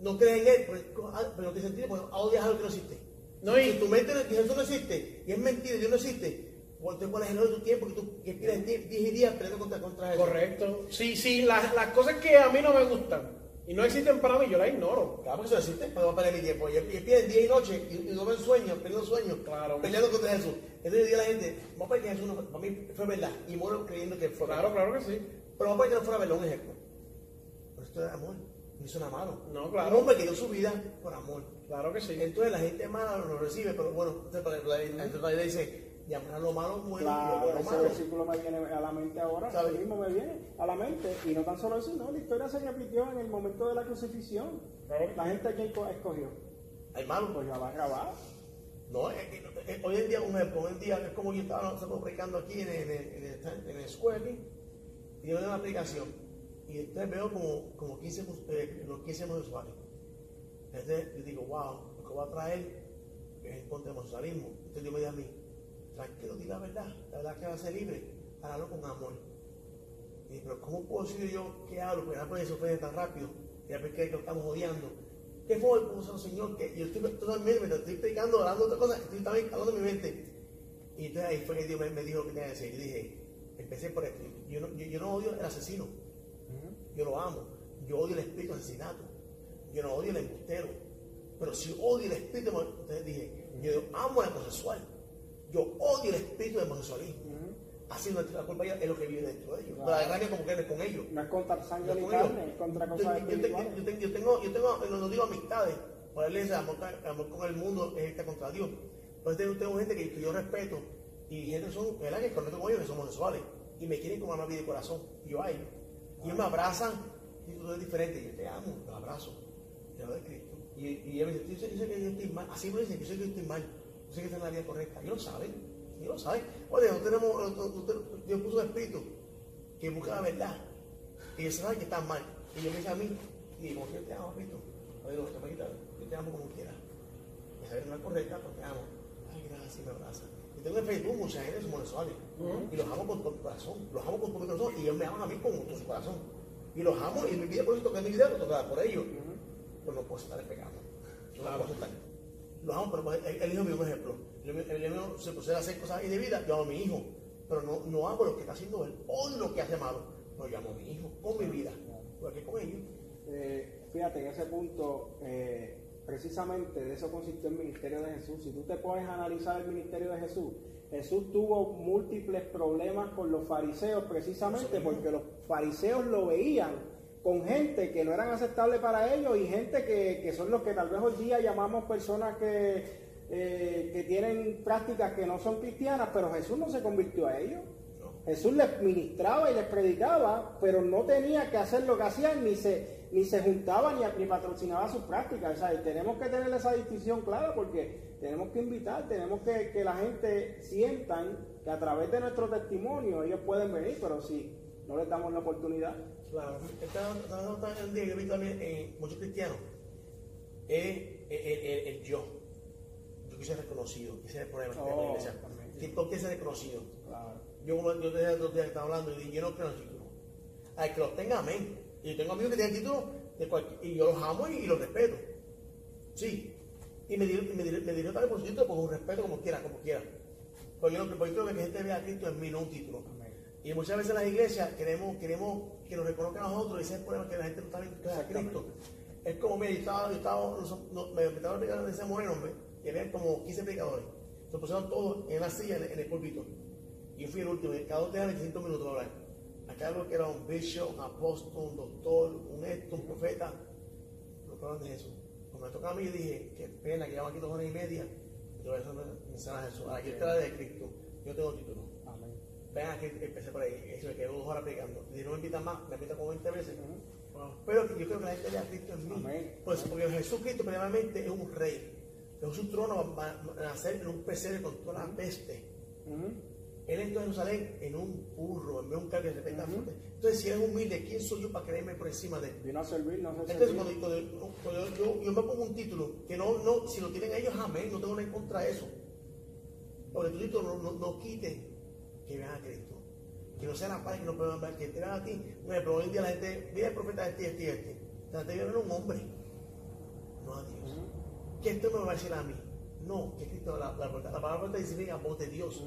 no crees en él, pero, ah, pero no tiene sentido, porque odias algo que no existe. No, y- tu mente que Jesús no existe, y es mentira, y Dios no existe, pues entonces, ¿cuál es el odio de tu tiempo? Que tú que quieres 10 días peleando contra, contra Jesús. Correcto. Sí, sí, las, las cosas que a mí no me gustan y no existen para mí, yo las ignoro. Claro, porque eso no existe, pues voy a perder mi tiempo. Y, pierden día y noche, y, y duermen sueños, perdiendo sueños, Claro. peleando contra Jesús. Entonces yo digo a la gente, vamos a poner que Jesús no para mí fue verdad, y muero creyendo que fue Claro, verdad. claro que sí. Pero vamos a poner que no fuera verdad, un ejemplo. Pero esto es amor, no hizo nada malo. No, claro. Un hombre que dio su vida por amor. Claro que sí. Entonces la gente mala lo recibe, pero bueno, entonces, para- la, la, la, la dice, llamar lo malo bueno, lo Claro, bueno ese malo. versículo me viene a la mente ahora, ¿Sabe? mismo me viene a la mente. Y no tan solo eso, no, la historia se repitió en el momento de la crucifixión. Claro. La gente que escogió, Hay malo. pues la va a grabar. No, es que, eh, hoy en día, un ejemplo, hoy en día es como yo estaba nosotros predicando aquí en el, en el, en el, el square y yo doy una aplicación. Y entonces veo como, como 15, eh, los 15 homosexuales. Entonces yo digo, wow, lo que va a traer es en contra homosexualismo. Entonces yo me digo a mí, tranquilo, di la verdad, la verdad que va a ser libre, hágalo con amor. Y pero ¿cómo puedo decir yo qué hablo? Porque puede se ofende tan rápido. Y después que lo estamos odiando. ¿Qué fue el puso Señor? Que yo estoy totalmente, me estoy explicando, hablando otra cosa, estoy también hablando de mi mente. Y entonces ahí fue que Dios me, dijo lo que tenía que decir. Yo dije, empecé por esto. Yo no, yo, yo no odio el asesino. Yo lo amo. Yo odio el espíritu de asesinato. Yo no odio el embustero. Pero si odio el espíritu de entonces dije, yo amo el homosexual. Yo odio el espíritu de homosexualismo. Así no la culpa es lo que vive dentro de ellos. Claro. La guerra como que es con ellos. No es contra sangre Yo tengo- carne, contra yo, cosas yo, espirituales. yo, tengo, yo tengo, yo tengo, no digo amistades, por iglesia, amor, amor con el mundo es esta contra Dios. Entonces tengo, gente que, yo respeto y gente que son, ¿verdad? que conecto con ellos, que son homosexuales y me quieren como una vida de corazón. Y yo a ellos. Y ellos me abrazan y tú eres diferente. Yo te amo, te abrazo. Te amo de Cristo. Y, y ellos me yo sé, yo sé que yo estoy mal. Así me dicen, yo sé que yo estoy mal. Yo sé que está en la vida correcta. Ellos lo saben. Ellos lo saben. Oye, nosotros tenemos, Dios puso un espíritu que busca la verdad. Y ellos saben que están mal. Y yo me dicen a mí, y como yo te amo, Cristo. Oye, no, te me quitas, yo te amo como quieras. Y saber que no es correcta, pero te amo. Ay, gracias, me abrazan. Y tengo en Facebook mucha gente que son homosexuales. Y los amo con todo mi corazón. Los amo con todo mi corazón. Y ellos me aman a mí con todo su corazón. Y los amo y mi vida por eso toqué mi vida, lo tocaba por ellos. Pero no puedo estar el pecado. No puedo. Los amo, pero el, el hijo es un ejemplo. El, hijo se pusiera a hacer cosas indebidas, yo amo a mi hijo. Pero no, no hago lo que está haciendo él. O lo que hace malo. No, yo amo a mi hijo con mi vida. Porque con ellos. Eh, fíjate, en ese punto, eh, precisamente de eso consistió el ministerio de Jesús. Si tú te pones a analizar el ministerio de Jesús, Jesús tuvo múltiples problemas con los fariseos precisamente porque los fariseos lo veían con gente que no eran aceptables para ellos y gente que, que son los que tal vez hoy día llamamos personas que, eh, que tienen prácticas que no son cristianas, pero Jesús no se convirtió a ellos. Jesús les ministraba y les predicaba, pero no tenía que hacer lo que hacían, ni se, ni se juntaba ni, ni patrocinaba sus prácticas. O sea, y tenemos que tener esa distinción clara porque tenemos que invitar, tenemos que que la gente sientan que a través de nuestro testimonio ellos pueden venir, pero si no les damos la oportunidad. Claro, está en día que he visto también en muchos cristianos es el, el- el- el yo. Yo quise ser reconocido, ese es el problema en la Oh, iglesia. también, sí. ¿Qué- ¿Por qué ser reconocido? Claro. Yo, yo te dije el otro día que estaba hablando y dije, yo no creo en el título. Al que los tenga, amén. Y yo tengo amigos que tienen título de cualquier- y yo los amo y, y los respeto. Sí. Y me dieron, me me dieron también por su título, con un respeto como quiera, como quiera. Porque yo, no- yo creo que gente vea a Cristo en mí, no un título. Y muchas veces las iglesias queremos, queremos que nos reconozcan a nosotros y ese es el problema que la gente no está viendo que es a Cristo. Es como, mira, yo estaba, yo estaba, me invitaron a en ese moreno, hombre, y había como 15 predicadores. Se pusieron todos en la silla, en, el- el púlpito. Y yo fui el último, y cada uno tenía 25 minutos para hablar. Acá algo que era un bishop, un apóstol, un doctor, un esto, un profeta. No hablan de Jesús. Cuando me tocaba a mí, dije, qué pena que llevamos aquí dos horas y media. Yo voy a mensaje a Jesús. Aquí está la de Cristo. Yo tengo título. Aquí, empecé por ahí, eso me quedó dos horas predicando. Si no me invitan más, me invitan como 20 veces. Ujú. Bueno, pero yo creo que la gente vea a Cristo en mí. Amén. Pues, porque Jesucristo primeramente es un rey. Pero su trono va a nacer en un pesebre con toda la peste. Ujú. Él entró a Jerusalén en un burro, en un carro que se Ujú. fuerte. Entonces, si él es humilde, ¿quién soy yo para creerme por encima de él? Vino a servir, no se Entonces, cuando, cuando- cuando yo, yo me pongo un título, que no, no, si lo tienen ellos, amén, no tengo nada en contra de eso. Porque tu título no, no, no quite que vean a Cristo. Que no sea la paz que no puedan ver, que te vean a ti. Por ejemplo, hoy en día la gente, mira el profeta este, este, este. La gente viene a un hombre, no a Dios. Ujú. Que esto me va a decir a mí. No, que Cristo, la, la, la palabra profeta dice, venga, voz de Dios.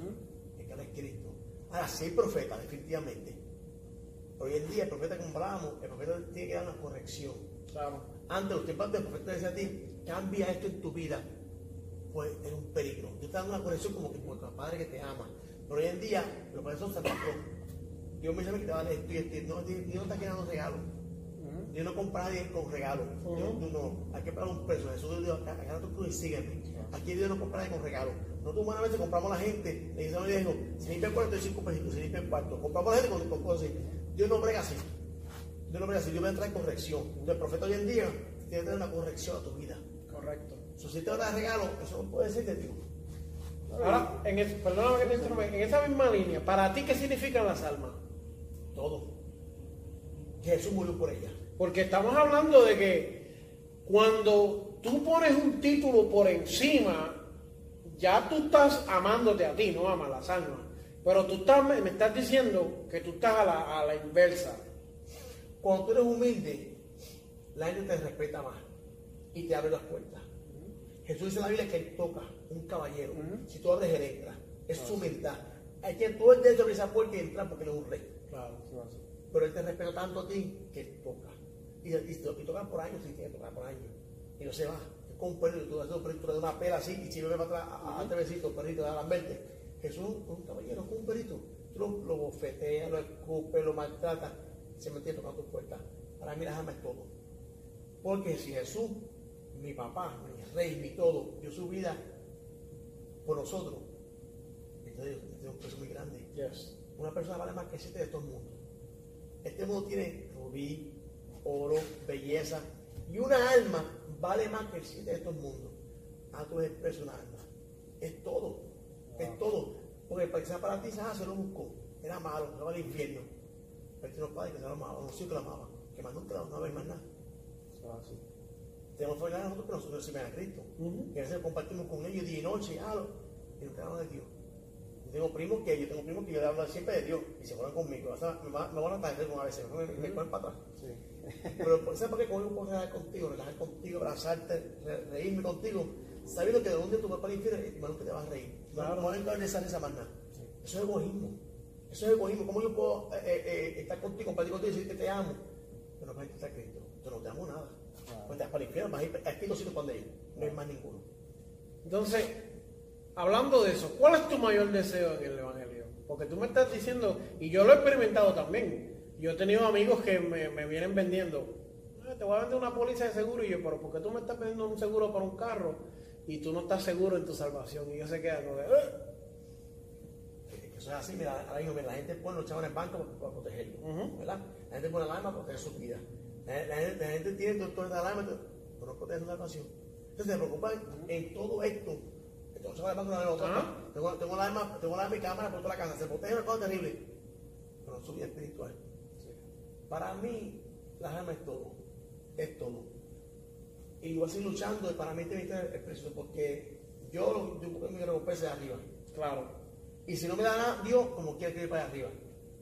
Que cada es Cristo. Ahora, sí hay profeta, definitivamente. Hoy en día, el profeta como hablábamos, el profeta tiene que dar una corrección. Claro. Antes, los tiempos antes, el profeta decía a ti, cambia esto en tu vida. Pues es un peligro. Yo te dando una corrección como que por tu padre que te ama. Pero hoy en día, los padres son Santa Claus. Dios me dice que te va a dar esto y esto. No, Dios no está quedando regalos. Dios no compra a nadie con regalos. Dios, Dios no. Hay que pagar un precio. Jesús dijo, agarra tu cruz y sígueme. Aquí Dios no compra a nadie con regalos. Nosotros humanamente compramos a la gente. Le dice a mi viejo, si limpia el cuarto, hay cinco pesitos. Si limpia el cuarto. Compramos a la gente con, con cosas así. Dios no brega así. Dios no brega así. Dios entrar en corrección. Entonces, el profeta hoy en día tiene que tener una corrección a tu vida. Correcto. So, si te va a dar regalo, eso no puede ser de Dios. Ahora, en es- perdóname que te interrumpa, en esa misma línea, ¿para ti qué significan las almas? Todo. Jesús murió por ella. Porque estamos hablando de que cuando tú pones un título por encima, ya tú estás amándote a ti, no amas las almas. Pero tú estás, me estás diciendo que tú estás a la, a la inversa. Cuando tú eres humilde, la gente te respeta más y te abre las puertas. Jesús dice en la Biblia que él toca un caballero. Si tú abres, él entra. Es su humildad. Hay que tú el derecho abrir esa puerta y entrar porque él es un rey. Claro. Pero él te respeta tanto a ti que toca. Y, y, y toca por años, sí, tiene que tocar por años. Y no se va. Es como un perrito, tú haces un perrito de una pela así y si me va para atrás, a, a, besito, perrito, a verte. Jesús es un caballero, es un perrito. Tú lo, lo bofeteas, lo escupes, lo maltratas, se mantiene tocando tu puerta. Para mí la alma es todo. Porque si Jesús, mi papá, mi rey, mi todo, dio su vida por nosotros, entonces es un precio muy grande. Yes. Una persona vale más que siete de todo el mundo. Este mundo tiene rubí, oro, belleza, y una alma vale más que siete de todo el mundo. A tu es una alma. Es todo. Es todo. Porque para que sea para ti, ah, se lo buscó. Era malo, se va al infierno. Pero tiene los padres que se lo amaban, los hijos que lo amaban, que más nunca no había más nada. Así. Tenemos familiares nosotros que nosotros recibimos a Cristo. Que a veces compartimos con ellos día y noche, ah, y nunca hablan de Dios. Yo tengo primos que yo tengo primos que yo le hablo siempre de Dios y se fueron conmigo. O sea, me, va- me van a traer a veces, me, me ponen para atrás. Sí. Pero ¿sabes por qué conmigo puedo relajar contigo, relajar contigo, abrazarte, re- reírme contigo? Sabiendo que de día tú vas para el infierno y que te vas a reír. Claro. No, no vas a encarnizar esa manda. Eso es egoísmo. Eso es egoísmo. ¿Cómo yo puedo eh, eh, eh, estar contigo, compartir contigo y decir que te amo? Pero no a estar Cristo. Yo no te amo nada. Para el infierno, sitios cuando ellos. No hay más ninguno. Entonces, hablando de eso, ¿cuál es tu mayor deseo en el Evangelio? Porque tú me estás diciendo, y yo lo he experimentado también. Yo he tenido amigos que me, me vienen vendiendo, "Ah, te voy a vender una póliza de seguro, y yo, pero ¿por qué tú me estás vendiendo un seguro para un carro y tú no estás seguro en tu salvación? Y yo se quedan como de, "Ah". Eh, Eso es así, mira, ahora mismo, mira, la gente pone los chavos en el banco para, para protegerlo, Ujú. ¿verdad? La gente pone alarma para proteger su vida. La, la gente, la gente tiene doctores de alarma, pero no protege su salvación. Entonces se preocupan en todo esto. Banco no ven otra. Ajá. Tengo, tengo alarma, tengo alarma y cámara por toda la casa. Se protege una cosa terrible. Pero vida espiritual. Para mí, la alma es todo. Es todo. Y voy a seguir luchando y para mí este ministerio es precioso porque yo, yo busco mi recompensa de arriba. claro. Y si no me da nada, Dios, como quiere que ir para arriba.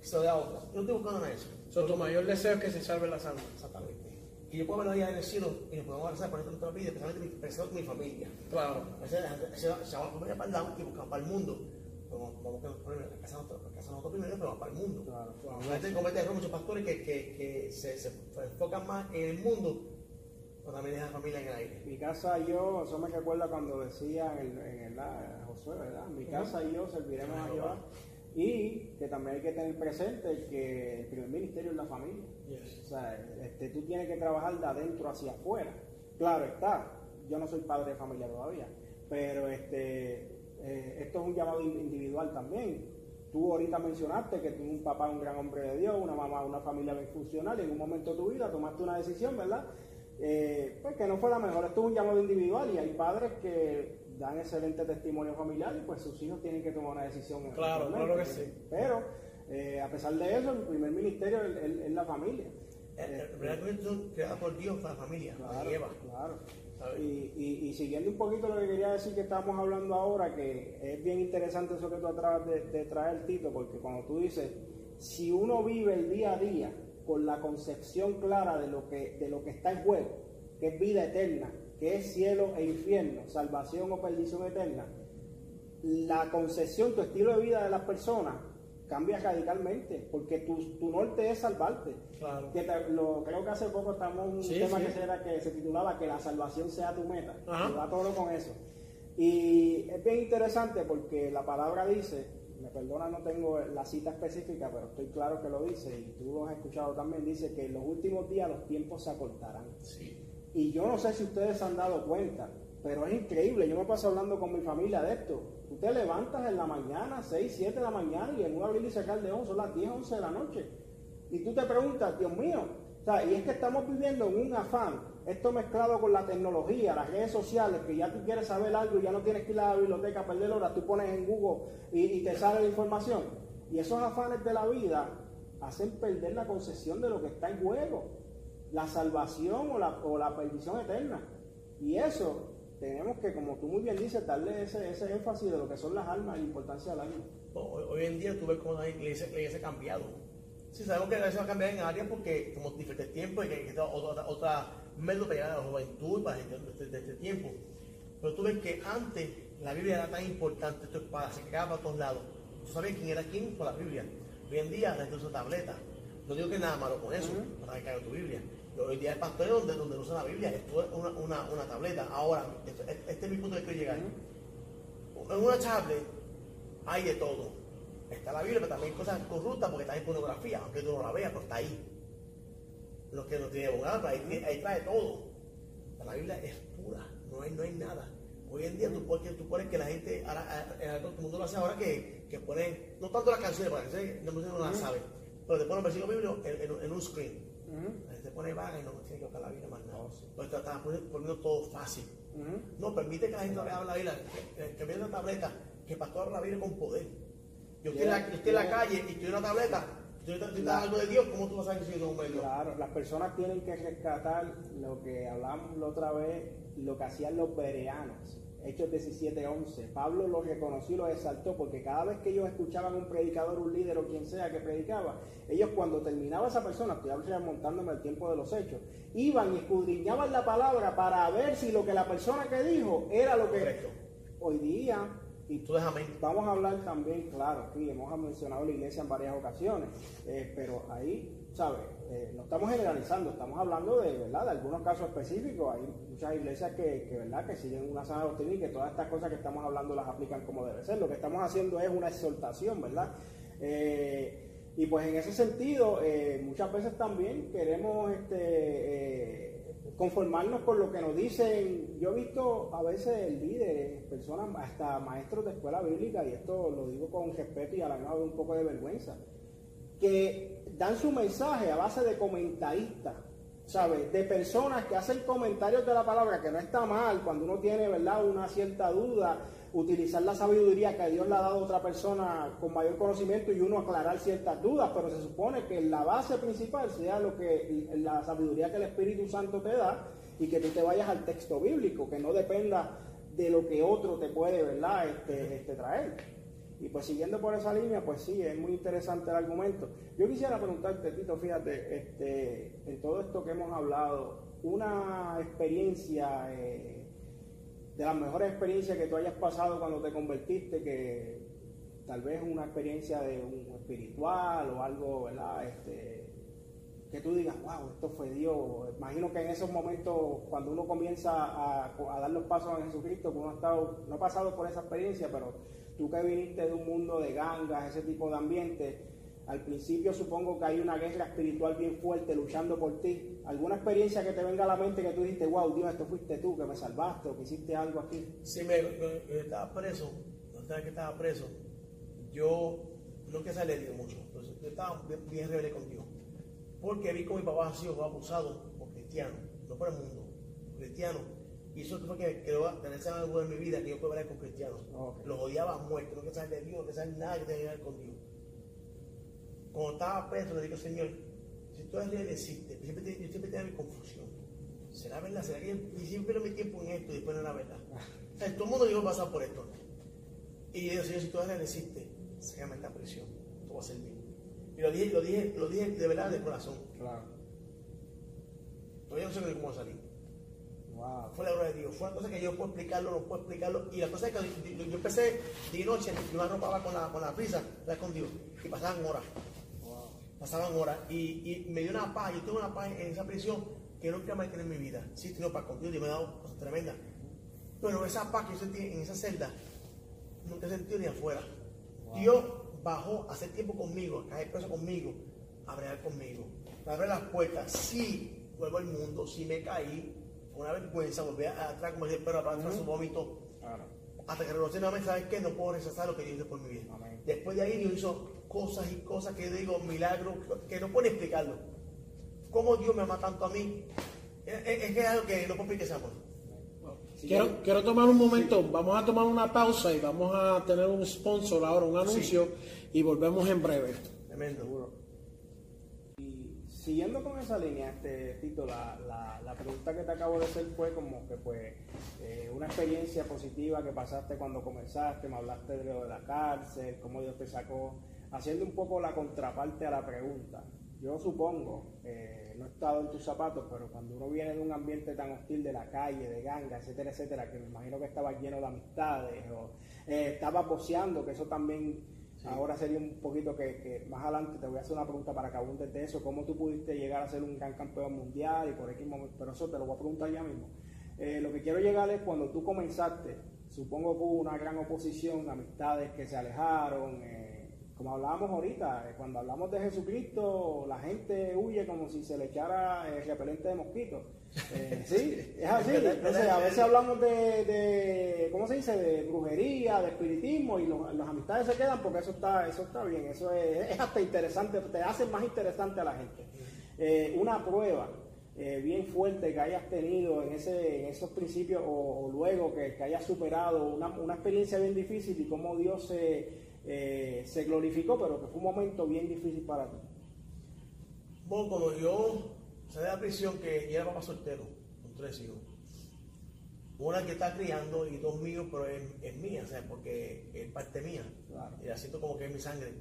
Que se lo dé a otra. Yo no estoy buscando nada de eso. So, tu mayor deseo es que se salven las almas. Exactamente. Y yo puedo verlo allá en el cielo y nos podemos abrazar por nuestra vida, especialmente mi, especialmente mi familia. Claro. A veces la se va la familia para el lado y buscan para el mundo. Pero vamos a poner la casa nosotros, la primero, pero vamos para el mundo. Claro, claro. La gente comete errores, muchos pastores que, que, que se, se enfocan más en el mundo, pero también dejan la familia en el aire. Mi casa y yo, eso me recuerda cuando decía en, el- en el, la- Josué, ¿verdad? Mi casa y yo serviremos a Jehová. Y que también hay que tener presente que el primer ministerio es la familia. Yes. O sea, este, tú tienes que trabajar de adentro hacia afuera. Claro está, yo no soy padre de familia todavía, pero este, eh, esto es un llamado in- individual también. Tú ahorita mencionaste que tú un papá un gran hombre de Dios, una mamá una familia bien funcional, y en un momento de tu vida tomaste una decisión, ¿verdad? Eh, pues que no fue la mejor. Esto es un llamado individual y hay padres que dan excelente testimonio familiar y pues sus hijos tienen que tomar una decisión. Claro, claro que sí. Pero eh, a pesar de eso, el primer ministerio es, la familia. El primer son creados por Dios para la familia, Claro, Eva. claro. Y, y- y siguiendo un poquito lo que quería decir que estábamos hablando ahora, que es bien interesante eso que tú acabas de, de traer, Tito, porque cuando tú dices, si uno vive el día a día con la concepción clara de lo que, de lo que está en juego, que es vida eterna, que es cielo e infierno, salvación o perdición eterna, la concepción, tu estilo de vida de las personas cambia radicalmente, porque tu, tu norte es salvarte. Claro. Que te- lo, creo que hace poco estamos en un Sí, tema sí. que, se era, que se titulaba Que la salvación sea tu meta. Ajá. Y va todo con eso. Y es bien interesante porque la palabra dice, me perdona, no tengo la cita específica, pero estoy claro que lo dice, y tú lo has escuchado también, dice que en los últimos días los tiempos se acortarán. Sí. Y yo no sé si ustedes se han dado cuenta, pero es increíble. Yo me paso hablando con mi familia de esto. Tú te levantas en la mañana, 6, 7 de la mañana, y en un abrir y cerrar de ojos son las 10, 11 de la noche. Y tú te preguntas, Dios mío, o sea, y es que estamos viviendo en un afán, esto mezclado con la tecnología, las redes sociales, que ya tú quieres saber algo y ya no tienes que ir a la biblioteca a perder horas, tú pones en Google y, y te sale la información. Y esos afanes de la vida hacen perder la concesión de lo que está en juego, la salvación o la, o la perdición eterna. Y eso tenemos que, como tú muy bien dices, darle ese, ese énfasis de lo que son las almas y la importancia del alma. Hoy, hoy en día tú ves cómo la iglesia, la iglesia ha cambiado. Sí, sabemos que la iglesia va a cambiar en áreas porque como diferentes tiempos y que hay otra, otra método para llegar a la juventud, para gente de, de este tiempo. Pero tú ves que antes la Biblia era tan importante, esto es para, se quedaba para todos lados. Tú sabías quién era quién con la Biblia. Hoy en día la gente usa tableta. No digo que nada malo con eso, para que caiga tu Biblia. Hoy día hay pastores donde, donde no usan la Biblia, esto es una, una, una tableta. Ahora, este, este, es mi punto de que llegar. En una tablet hay de todo. Está la Biblia, pero también hay cosas corruptas porque está en pornografía, aunque tú no la veas, pero está ahí. Lo que no tiene abogado, ahí, ahí trae todo. La Biblia es pura, no hay, no hay nada. Hoy en día tú, pones, tú pones que la gente, ahora, todo el mundo lo hace ahora que, que pone, no tanto las canciones, porque no, no las sabe, pero te pone un versículo bíblico en, en, un screen. La gente pone vaga y no tiene que buscar la Biblia más nada. Oh, Entonces está poniendo todo fácil. No, permite que la gente vea la Biblia, que, que vea una tableta, que pastor la Biblia con poder. Yo estoy, en la, yo estoy en la calle y estoy en una tableta, tú estás algo de Dios, ¿cómo tú vas a decir que medio? Claro, las personas tienen que rescatar lo que hablamos la otra vez, lo que hacían los bereanos. Hechos 17:11. Pablo lo reconoció y lo exaltó porque cada vez que ellos escuchaban un predicador, un líder o quien sea que predicaba, ellos cuando terminaba esa persona, estoy remontándome al tiempo de los hechos, iban y escudriñaban la palabra para ver si lo que la persona que dijo era lo que hoy día y tú déjame. Vamos a hablar también, claro, aquí hemos mencionado la iglesia en varias ocasiones, eh, pero ahí, ¿sabes? Eh, no estamos generalizando, estamos hablando de, ¿verdad? De algunos casos específicos. Hay muchas iglesias que, ¿verdad? Que siguen una sana doctrina y que todas estas cosas que estamos hablando las aplican como debe ser. Lo que estamos haciendo es una exhortación, ¿verdad? Eh, y pues en ese sentido, muchas veces también queremos este, conformarnos con lo que nos dicen. Yo he visto a veces líderes, personas, hasta maestros de escuela bíblica, y esto lo digo con respeto y a la vez un poco de vergüenza, que dan su mensaje a base de comentaristas, ¿sabes? De personas que hacen comentarios de la palabra, que no está mal cuando uno tiene, ¿verdad?, una cierta duda utilizar la sabiduría que Dios le ha dado a otra persona con mayor conocimiento y uno aclarar ciertas dudas, pero se supone que la base principal sea lo que la sabiduría que el Espíritu Santo te da y que tú te vayas al texto bíblico, que no dependa de lo que otro te puede, ¿verdad?, este, este traer. Y pues siguiendo por esa línea, pues sí, es muy interesante el argumento. Yo quisiera preguntarte, Tito, fíjate, este, en todo esto que hemos hablado, una experiencia eh, de las mejores experiencias que tú hayas pasado cuando te convertiste, que tal vez una experiencia de un espiritual o algo, ¿verdad? Este, que tú digas, wow, esto fue Dios. Imagino que en esos momentos, cuando uno comienza a, dar los pasos a Jesucristo, que uno ha estado, no ha pasado por esa experiencia, pero tú que viniste de un mundo de gangas, ese tipo de ambiente, al principio supongo que hay una guerra espiritual bien fuerte luchando por ti. ¿Alguna experiencia que te venga a la mente que tú dijiste, wow, Dios, esto fuiste tú, que me salvaste o que hiciste algo aquí? Sí, me, estaba preso, no que estaba preso. Yo no que le dio mucho, entonces yo estaba bien, rebelde con Dios. Porque vi como mi papá ha sido abusado por cristiano, no por el mundo, cristiano. Y eso fue que quedó tener algo en mi vida que yo puedo ver con cristianos. Los odiaba a muerte, no que saber de Dios, no que saber nada que tenga que ver con Dios cuando estaba preso, le digo, Señor, si tú eres real, existe, yo siempre, yo siempre tengo mi confusión. ¿Será verdad? ¿Será que yo, siempre no mi tiempo en esto y después no era verdad? O sea, todo el mundo iba a pasar por esto. Y yo Señor, si tú eres real, existe, llama esta presión, tú vas a ser mío. Y lo dije, lo dije, lo dije de verdad de corazón. Claro. Todavía no sé cómo salir. Wow. Fue la obra de Dios. Fue una cosa que yo puedo explicarlo, no puedo explicarlo. Y la cosa es que yo, empecé de noche, yo me arropaba con la, con la prisa, con Dios. Y pasaban horas pasaban horas y, me dio una paz. Yo tengo una paz en esa prisión que nunca me tener en mi vida. Sí, tengo paz con Dios y me ha dado cosas tremendas. Pero esa paz que yo sentí en esa celda, nunca he sentido ni afuera. Dios bajó a hacer tiempo conmigo, a caer preso conmigo, a bregar conmigo, a abrir las puertas. Sí, vuelvo al mundo, sí me caí, una vergüenza, volví atrás como el perro para atrás su vómito. Hasta que reconocí nuevamente, ¿sabes qué? No puedo rechazar lo que Dios hizo por mi vida. Después de ahí Dios hizo cosas y cosas que digo, milagros, que no puedo explicarlo. ¿Cómo Dios me ama tanto a mí? Es, que es algo que no puedo explicar Quiero, quiero tomar un momento, vamos a tomar una pausa y vamos a tener un sponsor ahora, un anuncio, y volvemos en breve. Tremendo. Siguiendo con esa línea, este Tito, la, la, la, pregunta que te acabo de hacer fue como que pues eh, una experiencia positiva que pasaste cuando comenzaste, me hablaste de lo de la cárcel, cómo Dios te sacó, haciendo un poco la contraparte a la pregunta. Yo supongo, eh, no he estado en tus zapatos, pero cuando uno viene de un ambiente tan hostil de la calle, de ganga, etcétera, etcétera, que me imagino que estaba lleno de amistades, o eh, estaba boceando, que eso también ahora sería un poquito que, más adelante te voy a hacer una pregunta para que abundes de eso, cómo tú pudiste llegar a ser un gran campeón mundial y por momento, pero eso te lo voy a preguntar ya mismo. Eh, lo que quiero llegar es cuando tú comenzaste, supongo que hubo una gran oposición, amistades que se alejaron, eh, como hablábamos ahorita, eh, cuando hablamos de Jesucristo, la gente huye como si se le echara eh, repelente de mosquitos. Eh, sí, es así. Entonces, a veces hablamos de, ¿cómo se dice?, de brujería, de espiritismo, y las amistades se quedan porque eso está, eso está bien, eso es, hasta interesante, te hace más interesante a la gente. una prueba bien fuerte que hayas tenido en, ese, en esos principios o, luego que, que, hayas superado una, una experiencia bien difícil y cómo Dios se eh, se glorificó, pero que fue un momento bien difícil para ti. Bueno, como yo salí de la prisión, que yo era papá soltero, con tres hijos. Una que está criando y dos míos, pero es, mía, sea, porque es parte mía. Y la siento como que es mi sangre.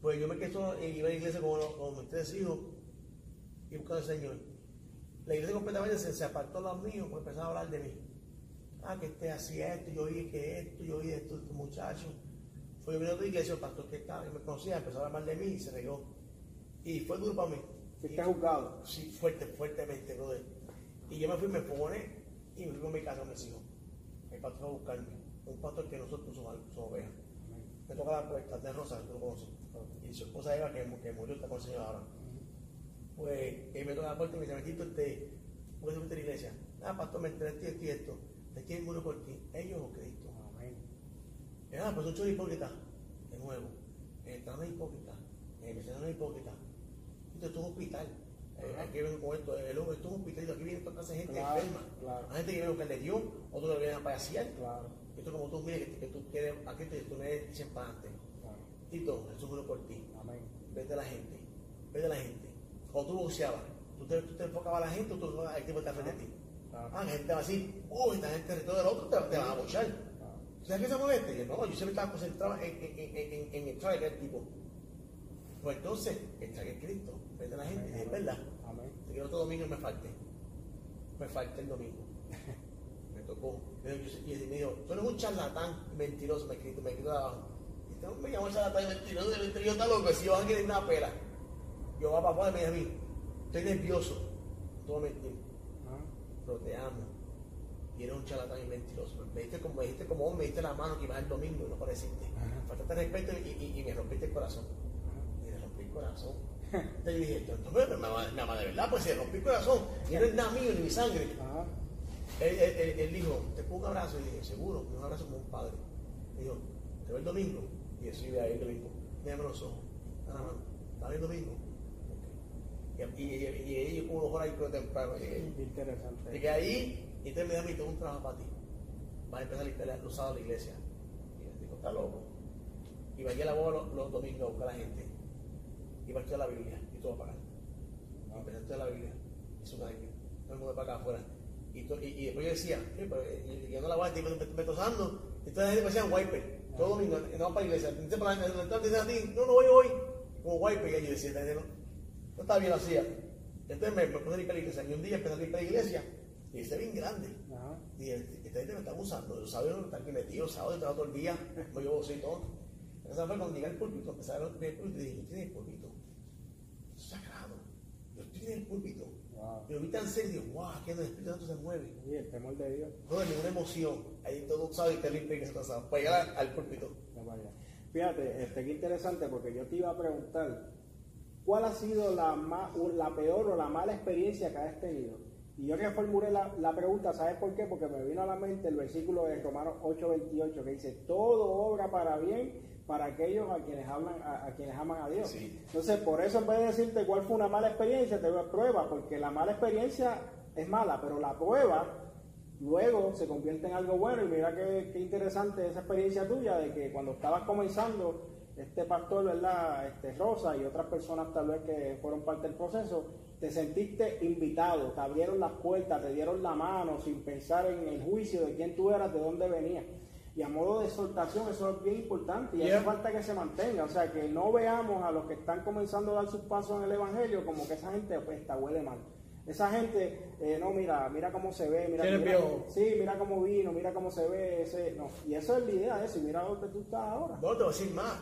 Pues yo me quedo y iba a la iglesia con, con mis tres hijos y buscando al Señor. La iglesia completamente se, apartó a los míos, pues empezaron a hablar de mí. Ah, que este hacía esto, yo oí que esto, yo oí esto, este muchacho. Fue yo vine a otra iglesia, el pastor que estaba, que me conocía, empezó a hablar mal de mí y se regó. Y fue duro para mí. ¿Fuiste juzgado? Sí, fuerte, fuertemente, brother. Y yo me fui, me pone y me fui a mi casa mis hijos. El pastor a buscarme. Un pastor que nosotros somos, somos ovejas. Me toca la puerta de Rosa, tú lo conoces. Y su esposa Eva, que, que murió, está con el Señor ahora. Pues él me toca la puerta y me dice, Metito, este, ¿por qué te a la iglesia? Ah, pastor, me enteré de esto y esto. ¿De quién murió por ti? ¿Ellos o Cristo? Ah, pues un chulo hipócrita, de nuevo. El no es hipócrita, el no es hipócrita. Esto es un hospital. Eh, aquí ven con esto, el, esto es un hospital, aquí viene toda clase de gente enferma. Claro. Hay gente que viene buscar de Dios, otros que vienen a pasear. Claro. Esto como tú mires que, tú quieres, aquí te, tú no eres chimpante. Claro. Tito, Jesús murió por ti. Amén. Vete a la gente, vete a la gente. Cuando tú boxeabas, tú te, tú te enfocabas a la gente o tú el tipo está frente a ti. Claro. Ah, la gente va a decir, uy, esta gente de todo el otro te, te van a bochar. ¿Sabes qué se molesta? yo, no, yo siempre estaba concentrado en, en, en, en, en aquel tipo. Pues entonces, extrae Cristo, vete a la gente, es verdad. Amén. Te quiero todo domingo y me falte. Me falte el domingo. me tocó. Y me dijo, tú eres un charlatán mentiroso, me escrito, me escrito de abajo. Y este me llamó charlatán mentiroso, el interior está loco, si yo van a querer una pera. Yo va y me dice a mí, estoy nervioso. Mentir. Ah. Pero te amo y eres un charlatán y mentiroso. Me dijiste como, me dijiste como hombre, me diste la mano que ibas el domingo y no pareciste. Faltaste respeto y, y, me rompiste el corazón. Y me rompí el corazón. Te dije, entonces, nada más de verdad, pues se rompí el corazón. Y no es nada mío ni mi sangre. Él, él, dijo, te pongo un abrazo. Y dije, seguro, un abrazo como un padre. Me dijo, te veo el domingo. Y eso iba ahí el domingo. Mírame los ojos. Nada más. ¿Está el domingo? Y, y, y, dos horas ahí temprano. Interesante. Y que ahí y entonces me dijo a mí, tengo un trabajo para ti. Vas a empezar a limpiar los sábados de la iglesia. Y yo digo, está loco. Y va a ir a la boda los, domingos a buscar a la gente. Y va a estudiar la Biblia. Y tú vas a pagar. Y empecé a estudiar la Biblia. Hizo un año. No me para acá afuera. Y, y, después yo decía, y, yo no la voy a decir, me, me tosando. Entonces la gente me decía wiper. Todo domingo, no vamos para la iglesia. Entonces para la gente, a ti, no, no voy hoy. Como wiper. Y yo decía, no, no está bien así. Entonces me, me puse a limpiar la iglesia. Y un día empecé a limpiar la iglesia y está bien grande. Y esta gente me está abusando. Los sábados están aquí metidos, sábado estaba todo el día, pues yo soy todo. Esa fue cuando llegué al púlpito, empezaron a ver el púlpito y dije, yo estoy en el púlpito. Es sagrado. Yo estoy en el púlpito. Wow. Pero vi tan serio, wow, que el Espíritu Santo se mueve. Sí, el temor de Dios. No, ninguna emoción. Ahí todo sabe que limpio y que se pasa. Para llegar al púlpito. Fíjate, este, qué interesante, porque yo te iba a preguntar, ¿cuál ha sido la, más, la peor o la mala experiencia que has tenido? Y yo reformulé la, la pregunta, ¿sabes por qué? Porque me vino a la mente el versículo de Romanos 8:28 que dice, todo obra para bien para aquellos a quienes hablan a, quienes aman a Dios. Entonces, por eso en vez de decirte cuál fue una mala experiencia, te doy prueba, porque la mala experiencia es mala, pero la prueba luego se convierte en algo bueno. Y mira qué, qué interesante esa experiencia tuya de que cuando estabas comenzando este pastor, ¿verdad? Este, Rosa y otras personas tal vez que fueron parte del proceso, te sentiste invitado, te abrieron las puertas, te dieron la mano sin pensar en el juicio de quién tú eras, de dónde venías. Y a modo de exhortación, eso es bien importante y hace falta que se mantenga. O sea, que no veamos a los que están comenzando a dar sus pasos en el Evangelio como que esa gente pues, está huele mal. Esa gente, eh, no, mira, mira cómo se ve, mira, mira sí, mira cómo vino, mira cómo se ve, ese, no. Y eso es la idea de eso, y mira dónde tú estás ahora. No, te voy a decir más.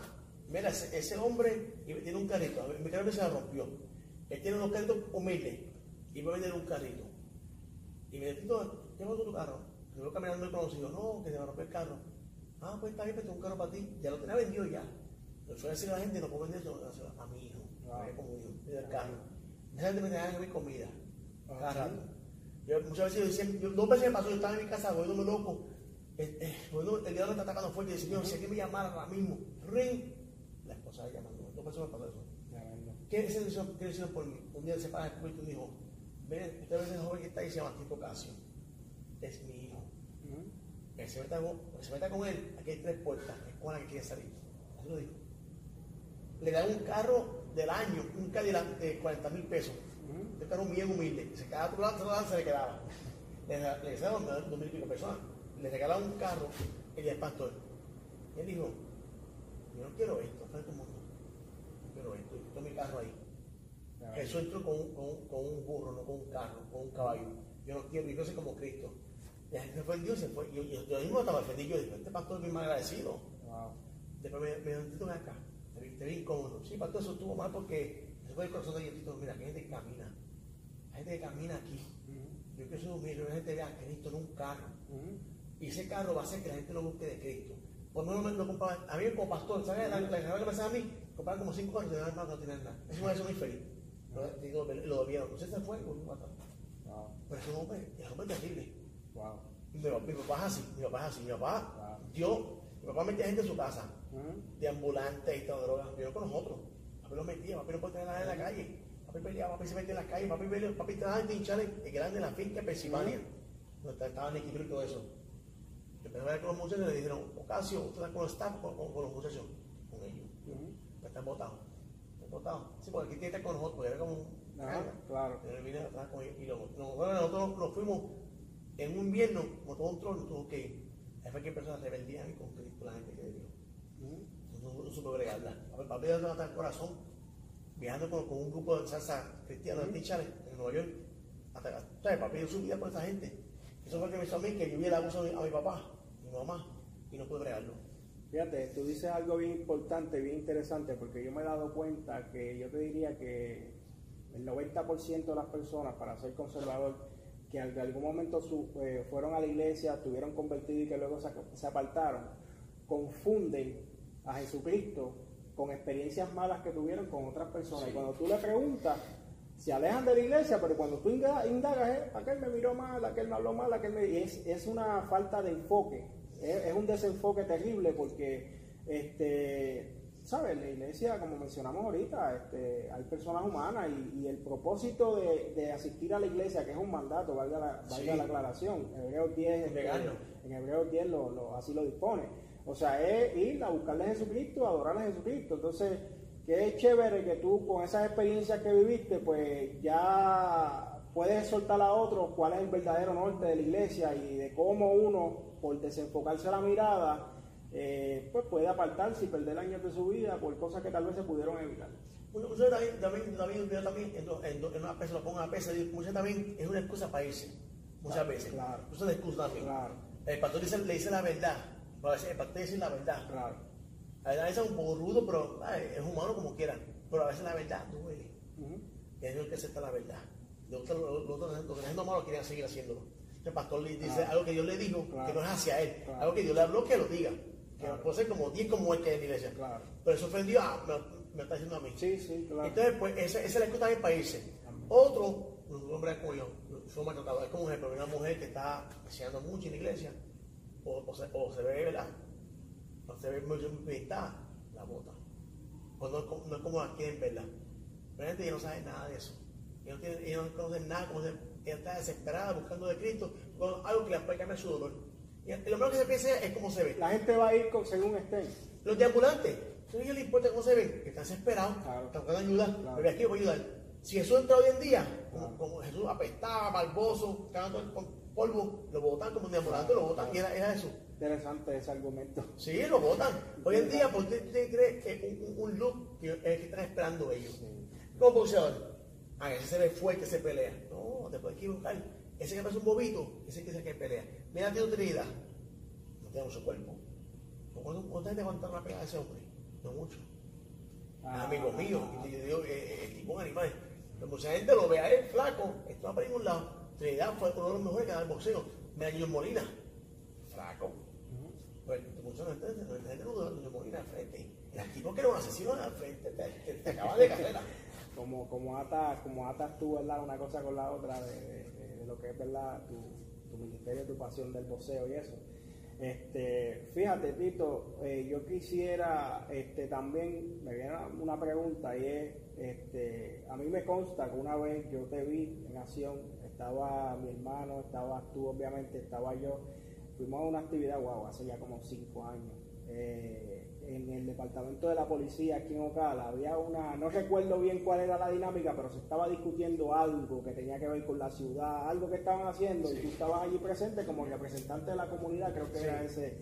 Mira, ese, hombre tiene un carrito, mi carrito se rompió. Él tiene unos carritos humildes y va a vender un carrito. Y me dice, ¿qué va tu carro? Yo voy caminando muy conocido, no, que se me rompió el carro. Ah, pues está bien, pues tengo un carro para ti. Ya lo tenía vendido ya. Lo suele decir a la gente, no puedo vender eso a mi hijo, a como hijo, el carro. Esa gente me tenía que mi comida. Cada rato. Yo, muchas veces yo decía, yo, dos veces me pasó, yo estaba en mi casa, volviéndome loco. Eh, eh, bueno, el diablo me está atacando fuerte y decía, Señor, si hay que me llamara ahora mismo, ring, llamando. Dos me pasó eso. ¿Qué decisión, qué decisión por mí? Un día se para el público y me dijo, ven, usted ve ese joven que está ahí, se llama Tito Casio. Es mi hijo. Que se meta, con, se meta con él, aquí hay tres puertas, es con la que quiere salir. Así lo dijo. Le da un carro del año, un Cadillac de 40 mil pesos un carro bien humilde. Se quedaba otro lado, se le quedaba. Le, quedaban dos mil y pico personas. Le regalaba un carro, es pastor. él dijo, yo no quiero esto, para el mundo. No tengo mi carro ahí. Eso entró con, con, con, un burro, no con un carro, con un caballo. Yo no quiero, yo soy como Cristo. Y la gente fue Dios, se fue. Yo, yo, yo mismo estaba ofendido, yo dije, este pastor es bien mal agradecido. Wow. Después me, me dijo, ven acá, te vi, te vi incómodo. Sí, pastor, eso estuvo mal porque fue el corazón de Dios. Mira, que gente camina gente que camina aquí. Yo quiero ser humilde, la gente vea a Cristo en un carro. Y ese carro va a hacer que la gente lo busque de Cristo. Por lo menos lo compraba, a mí como pastor, ¿sabes? La, la, que me a mí, compraba como cinco años y no, no tiene nada. Eso me hace muy feliz. Lo, lo, debieron. Entonces se fue a matar. Wow. Pero es un hombre, es un hombre terrible. Wow. Mi, mi, papá es así, mi papá es así, mi papá, wow. Dios, mi papá metía gente en su casa, de ambulantes y todo, drogas, pero con nosotros. Papi lo metía, papi no puede tener nada en la calle. Papi peleaba, papi se metía en las calles, papi, peleaba, papi estaba en hinchales el grande de la finca en Pensilvania, donde estaba en equilibrio y todo eso. Empezó a ver con los muchachos y le dijeron, Ocasio, usted está con los staff, con, con, los muchachos, con. -huh. Están votados. Están votados. Sí, porque aquí tiene que estar con nosotros, porque era como un. Ah, claro. Vine atrás con ellos. y lo, no, bueno, nosotros nos fuimos en un invierno, como todo un trono, tuvo que ir. Ahí fue que empezó la rebeldía y con Cristo, la gente que le dio. -huh. No supo bregarla. A ver, papi, ¿dónde está el corazón? viajando con, con, un grupo de salsa cristiana de Tichales en Nueva York. Hasta, ¿sabes? Papi dio su vida por esa gente. Eso fue lo que me hizo a mí, que yo el abuso a mi papá, a mi mamá, y no pude bregarlo. Fíjate, tú dices algo bien importante, bien interesante, porque yo me he dado cuenta que yo te diría que el 90% de las personas, para ser conservador, que en algún momento su, eh, fueron a la iglesia, estuvieron convertidos y que luego se, se apartaron, confunden a Jesucristo con experiencias malas que tuvieron con otras personas. Y cuando tú le preguntas, se alejan de la iglesia, pero cuando tú indagas, eh, aquel me miró mal, aquel me habló mal, aquel me... Es, es una falta de enfoque, es, un desenfoque terrible porque, este, ¿sabes? La iglesia, como mencionamos ahorita, este, hay personas humanas y, el propósito de, asistir a la iglesia, que es un mandato, valga la, valga la aclaración, en Hebreos 10, este, en Hebreos 10 lo, así lo dispone o sea, es ir a buscarle a Jesucristo, a adorarle a Jesucristo. Entonces, qué chévere que tú con esas experiencias que viviste, pues ya puedes soltar a otros cuál es el verdadero norte de la iglesia y de cómo uno, por desenfocarse la mirada, eh, pues puede apartarse y perder años de su vida por cosas que tal vez se pudieron evitar. Muchas también, también, también, también en, en, una lo pongo a pesa, muchas también es una excusa para irse, muchas veces. Claro. Es una excusa también. Claro. El pastor dice, le dice la verdad, para decir la verdad. Claro. A veces es un poco rudo, pero es humano como quiera. Pero a veces la verdad duele. Y es el que acepta la verdad. Los otros, los, los, los, los malos querían seguir haciéndolo. El pastor le dice algo que Dios le dijo, que no es hacia él. Algo que Dios le habló, que lo diga. Que puede ser como 10 como el que es en la iglesia. Pero eso ofendió, ah, me, me, está diciendo a mí. Sí, sí, claro. Entonces, pues, esa, esa es la excusa también para irse. Otro, un hombre como yo, fue maltratado. Es como un ejemplo, una mujer que está enseñando mucho en la iglesia o, se, o se ve, ¿verdad? O se ve muy pintada, la bota. O no, no, es como aquí en verdad. Pero gente no sabe nada de eso. Ellos, no, tienen, no conocen nada, como se, ella está desesperada buscando de Cristo, con algo que le puede cambiar su dolor. Y lo primero que se piensa es cómo se ve. La gente va a ir con, según estén. Los deambulantes, ¿A quién le importa cómo se ven? Que están desesperados, Claro. están buscando ayuda, Claro. pero aquí voy a ayudar. Si Jesús entra hoy en día, como, Jesús apestaba, barboso, el pol- polvo, lo botan como un diamante, lo botan, y era, era Jesús. Interesante ese argumento. Sí, lo votan. Hoy en día, ¿por qué usted cree que un, un- un look que están esperando ellos? Como boxeador, a ese se ve fuerte, se pelea. No, te puedes equivocar. Ese que parece un bobito, ese que es el que pelea. Mira, tiene Trinidad. No tiene mucho cuerpo. ¿Cuánto- ¿Cuánta gente aguanta una pelea de ese hombre? No mucho. Ah, Amigo mío, ah, y te digo, eh, eh, el tipo un animal. Pero mucha gente lo ve a él flaco, esto va para ningún lado. Trinidad fue uno de los mejores que da el boxeo. Mira, Junior Molina, flaco. Pues mucha gente, no duda de Junior Molina al frente. El tipo que era un asesino al frente, te, te, te acaba de carrera. Como, como, atas, como atas tú, ¿verdad? Una cosa con la otra de, lo que es, ¿verdad? Tu, tu ministerio, tu pasión del boxeo y eso. Este, fíjate, Tito, eh, yo quisiera este, también, me viene una pregunta y es, este, a mí me consta que una vez yo te vi en acción, estaba mi hermano, estabas tú obviamente, estaba yo, fuimos a una actividad, wow, hace ya como cinco años. Eh, en el departamento de la policía aquí en Ocala había una, no recuerdo bien cuál era la dinámica, pero se estaba discutiendo algo que tenía que ver con la ciudad, algo que estaban haciendo y tú estabas allí presente como representante de la comunidad, creo que era ese.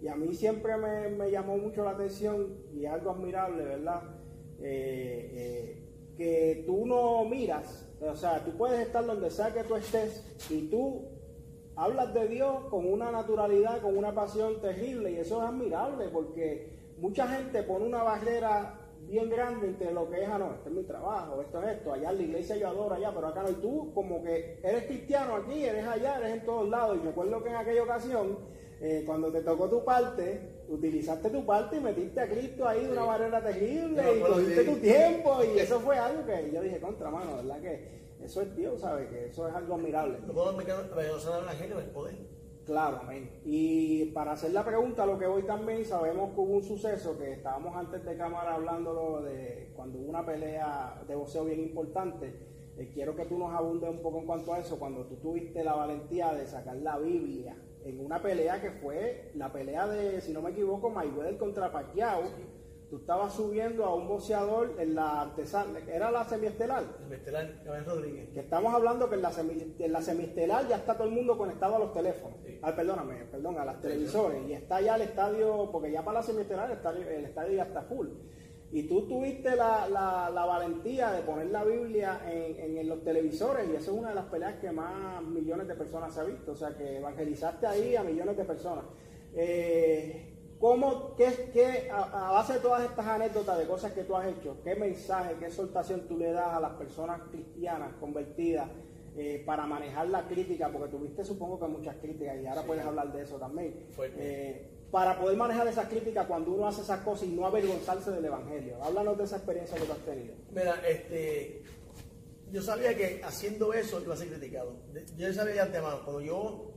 Y a mí siempre me, me llamó mucho la atención y algo admirable, ¿verdad? Eh, eh, que tú no miras, o sea, tú puedes estar donde sea que tú estés y tú hablas de Dios con una naturalidad, con una pasión terrible y eso es admirable porque mucha gente pone una barrera bien grande entre lo que es, ah, no, este es mi trabajo, esto es esto, allá en la iglesia yo adoro allá, pero acá no, y tú como que eres cristiano aquí, eres allá, eres en todos lados, y recuerdo que en aquella ocasión, eh, cuando te tocó tu parte, utilizaste tu parte y metiste a Cristo ahí de una manera terrible y cogiste sí. tu tiempo y eso fue algo que yo dije, contra mano, ¿verdad que eso es Dios, ¿sabes? Que eso es algo admirable. No puedo meter el evangelio del poder. Claro, amén. Y para hacer la pregunta, lo que voy también, sabemos que hubo un suceso que estábamos antes de cámara hablándolo de cuando hubo una pelea de boxeo bien importante. Eh, quiero que tú nos abundes un poco en cuanto a eso, cuando tú tuviste la valentía de sacar la Biblia en una pelea que fue la pelea de, si no me equivoco, Mayweather contra Pacquiao. Tú estabas subiendo a un boxeador en la artesana, era la semiestelar. El Bestelar Caballero Rodríguez. Que estamos hablando que en la, semi- en la semiestelar ya está todo el mundo conectado a los teléfonos. Sí. Ah, perdóname, perdón, a las televisores. Y está ya el estadio, porque ya para la semiestelar el estadio, el estadio ya está full. Y tú tuviste la, la- la valentía de poner la Biblia en, en los televisores y eso es una de las peleas que más millones de personas se ha visto. O sea, que evangelizaste ahí a millones de personas. Eh, ¿Cómo, qué, qué- a, a base de todas estas anécdotas de cosas que tú has hecho, qué mensaje, qué exhortación tú le das a las personas cristianas convertidas eh, para manejar la crítica? Porque tuviste supongo que muchas críticas y ahora Sí. puedes hablar de eso también. Eh, para poder manejar esas críticas cuando uno hace esas cosas y no avergonzarse del Evangelio. Háblanos de esa experiencia que tú has tenido. Mira, este, yo sabía que haciendo eso iba a ser criticado. Yo sabía de antemano, cuando yo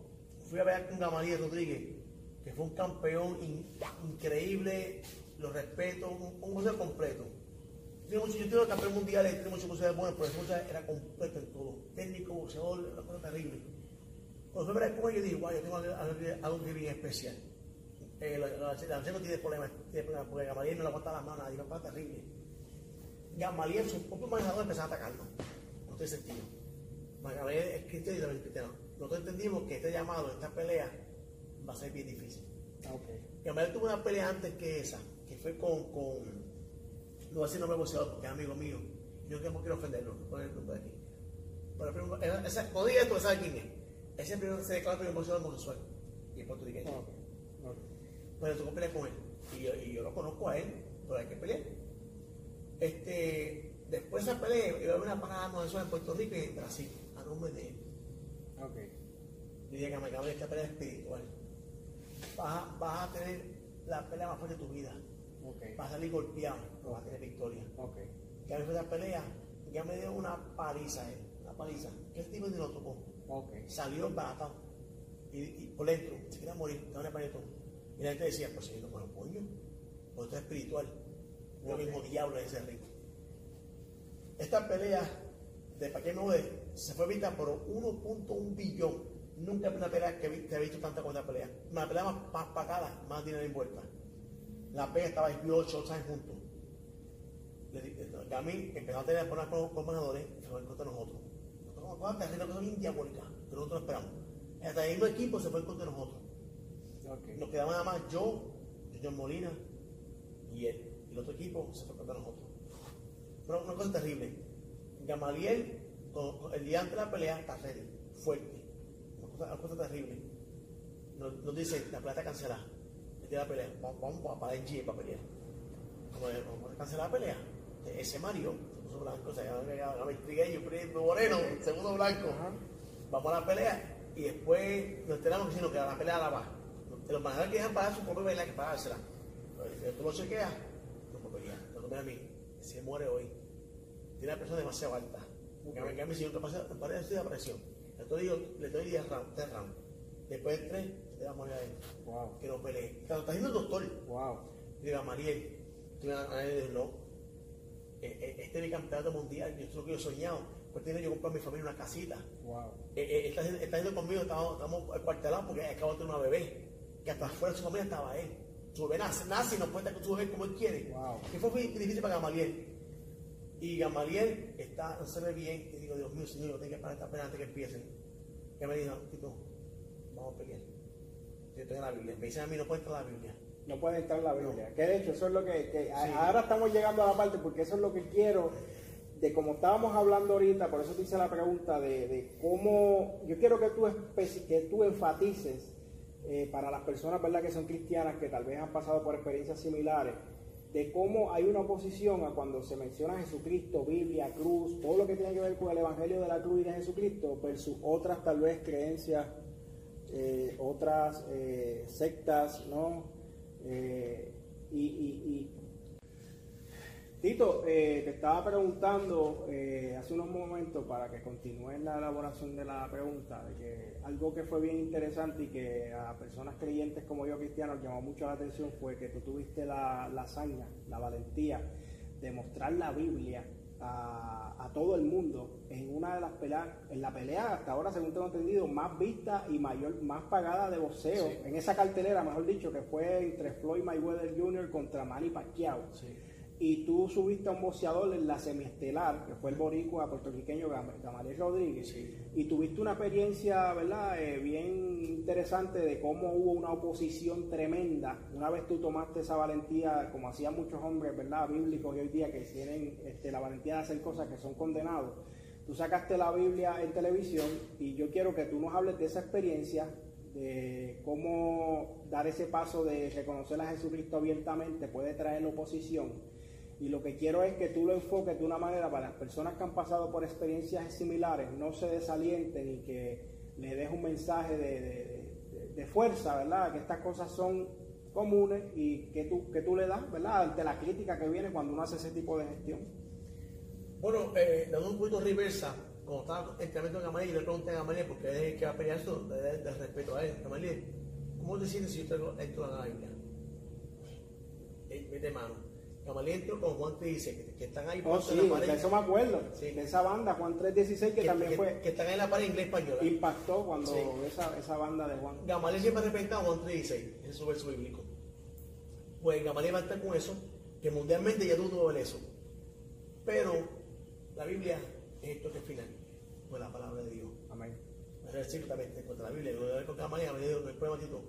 fui a ver con Gamaliel Rodríguez, que fue un campeón in- increíble, lo respeto, un, un boxeo completo. Yo tengo campeón mundial, tiene muchos boxeadores buenos, pero boxeador era completo en todo. Técnico, boxeador, una cosa terrible. Cuando fue yo dije, guau, yo tengo algo, que- bien especial. Eh, la, la, no tiene problemas, tiene problemas, porque Gamaliel no le aguanta las manos, digo, cosa terrible. Gamaliel, su propio manejador, empezó a atacarlo. No tiene sentido. Gamaliel y es cristiano. Nosotros entendimos que este llamado, esta pelea, va a ser bien difícil. Gamaliel tuvo una pelea antes que esa, que fue con, con no voy a decir nombre boxeador porque es amigo mío. Yo no quiero ofenderlo, no poner el nombre aquí. Pero el primer- esa- no diga esto, sabe quién es. Ese primero se declara primer boxeador homosexual y es puertorriqueño. Pero tocó pelear con él. Y yo, y yo lo conozco a él, pero hay que pelear. Este, después de esa pelea, iba a haber una parada homosexual en Puerto Rico y en Brasil, a nombre de él. Ok. Y dije que me acabé esta pelea espiritual. Vas a, vas a tener la pelea más fuerte de tu vida. Ok. Vas a salir golpeado, pero vas a tener victoria. Ok. Que a mí fue esa pelea, ya me dio una paliza él, una paliza. El tipo ni lo tocó. Ok. Salió baratado. Y, y por dentro, se quería morir, el panetón. Y la gente decía, pues si no con el puño, pues esto es espiritual. Lo mismo diablo ese rico. Esta pelea de Paquete Nove se fue vista por 1.1 billón. Nunca vi una pelea que que he visto tanta como esta pelea. Una pelea más, más pagada, más dinero envuelta. La pelea estaba ahí ocho, ocho años juntos. Di- eh, empezó a tener problemas con, con manejadores y se fue contra nosotros. Nosotros cosas bien diabólicas, que nosotros no esperamos. Hasta el mismo equipo se fue contra nosotros. Ok. Nos quedaba nada más yo, Junior Molina y él. Y el otro equipo se fue contra nosotros. Pero una cosa terrible. Gamaliel, el día antes de la pelea, está ready, fuerte. Una cosa, terrible. Nos, nos dice, la pelea está cancelada. El de la pelea, vamos, vamos a parar en G para pelear. Como vamos a cancelar la pelea. Ese Mario se puso blanco, sea, ya me trigueño, moreno, segundo blanco. Vamos a la pelea y después nos enteramos que si no queda la pelea la va. Los manejadores que dejan pagar su propia pelea que pagársela. Tú lo chequeas, no puedo pelear. No mira a mí, se muere hoy. Tiene una presión demasiado alta. Que me cambie si yo te pasa, me parece de presión. Le doy, le doy 10 rounds, 10 rounds. Después de 3, te va a ahí. Wow. Que no pelee. Claro, está haciendo el doctor. Wow. Diga, Mariel, tú a decir, no. Este es mi campeonato mundial, yo es lo que yo he soñado. Pues tiene yo comprar a mi familia una casita. Wow. Eh, eh, está, está yendo conmigo, estamos, estamos cuartelados porque acabo de tener una bebé. Que hasta afuera de su familia estaba él. Su bebé nace, nace y no puede estar con su bebé como él quiere. Wow. Que fue muy difícil para Gamaliel. Y Gamaliel está, no se ve bien. Y digo, Dios mío, Señor, yo tengo que parar esta pena antes que empiecen. Que me dijo, Tito, vamos a pelear. Yo estoy en la Biblia. Me dicen a mí, no puede entrar la Biblia. No puede estar en la Biblia. No. Que de hecho, eso es lo que. que a- Sí. Ahora estamos llegando a la parte, porque eso es lo que quiero. De como estábamos hablando ahorita, por eso te hice la pregunta de, de cómo. Yo quiero que tú, que tú enfatices eh, para las personas ¿verdad? que son cristianas, que tal vez han pasado por experiencias similares, de cómo hay una oposición a cuando se menciona Jesucristo, Biblia, cruz, todo lo que tiene que ver con el Evangelio de la cruz y de Jesucristo, versus otras tal vez creencias eh, otras eh, sectas, ¿no? Eh, y, y- y- Tito, eh, te estaba preguntando eh, hace unos momentos para que continúes la elaboración de la pregunta, de que algo que fue bien interesante y que a personas creyentes como yo, cristianos, llamó mucho la atención fue que tú tuviste la, la hazaña, la valentía de mostrar la Biblia a, a todo el mundo en una de las peleas, en la pelea hasta ahora, según tengo entendido, más vista y mayor, más pagada de boxeo, Sí. en esa cartelera, mejor dicho, que fue entre Floyd Mayweather Jr. contra Manny Pacquiao. Y tú subiste a un boxeador en la semiestelar, que fue el boricua puertorriqueño Gam- Gamaliel Rodríguez, Sí. y tuviste una experiencia, ¿verdad?, Eh, bien interesante de cómo hubo una oposición tremenda. Una vez tú tomaste esa valentía, como hacían muchos hombres, ¿verdad?, bíblicos y hoy día que tienen este, la valentía de hacer cosas que son condenados. Tú sacaste la Biblia en televisión y yo quiero que tú nos hables de esa experiencia, de cómo dar ese paso de reconocer a Jesucristo abiertamente puede traer oposición. Y lo que quiero es que tú lo enfoques de una manera para las personas que han pasado por experiencias similares, no se desalienten y que le des un mensaje de, de- fuerza, ¿verdad? Que estas cosas son comunes y que tú, que tú le das, ¿verdad? Ante la crítica que viene cuando uno hace ese tipo de gestión. Bueno, eh, dando un poquito reversa, cuando estaba entrenando en Gamaliel, le pregunté a Gamaliel, porque es que va a pelear esto, de- de respeto a él. Gamaliel, ¿cómo te sientes si yo te entro a la Biblia? Eh, Mete mano. Gamaliel entró con Juan 3.16, que, están ahí Oh, sí, en la pared. de eso me acuerdo. Sí. De esa banda, Juan 316, que, que, también que- fue, que están en la pared inglés española. impactó cuando Sí. esa, esa banda de Juan. Gamaliel siempre ha respetado a Juan 3.16, ese es su verso bíblico. Pues Gamaliel va a estar con eso, que mundialmente ya tuvo ver eso. Pero la Biblia es esto que es final, pues la palabra de Dios. Amén. También contra la Biblia, de con Gamaliel, Gamaliel dijo, no hay problema, Tito.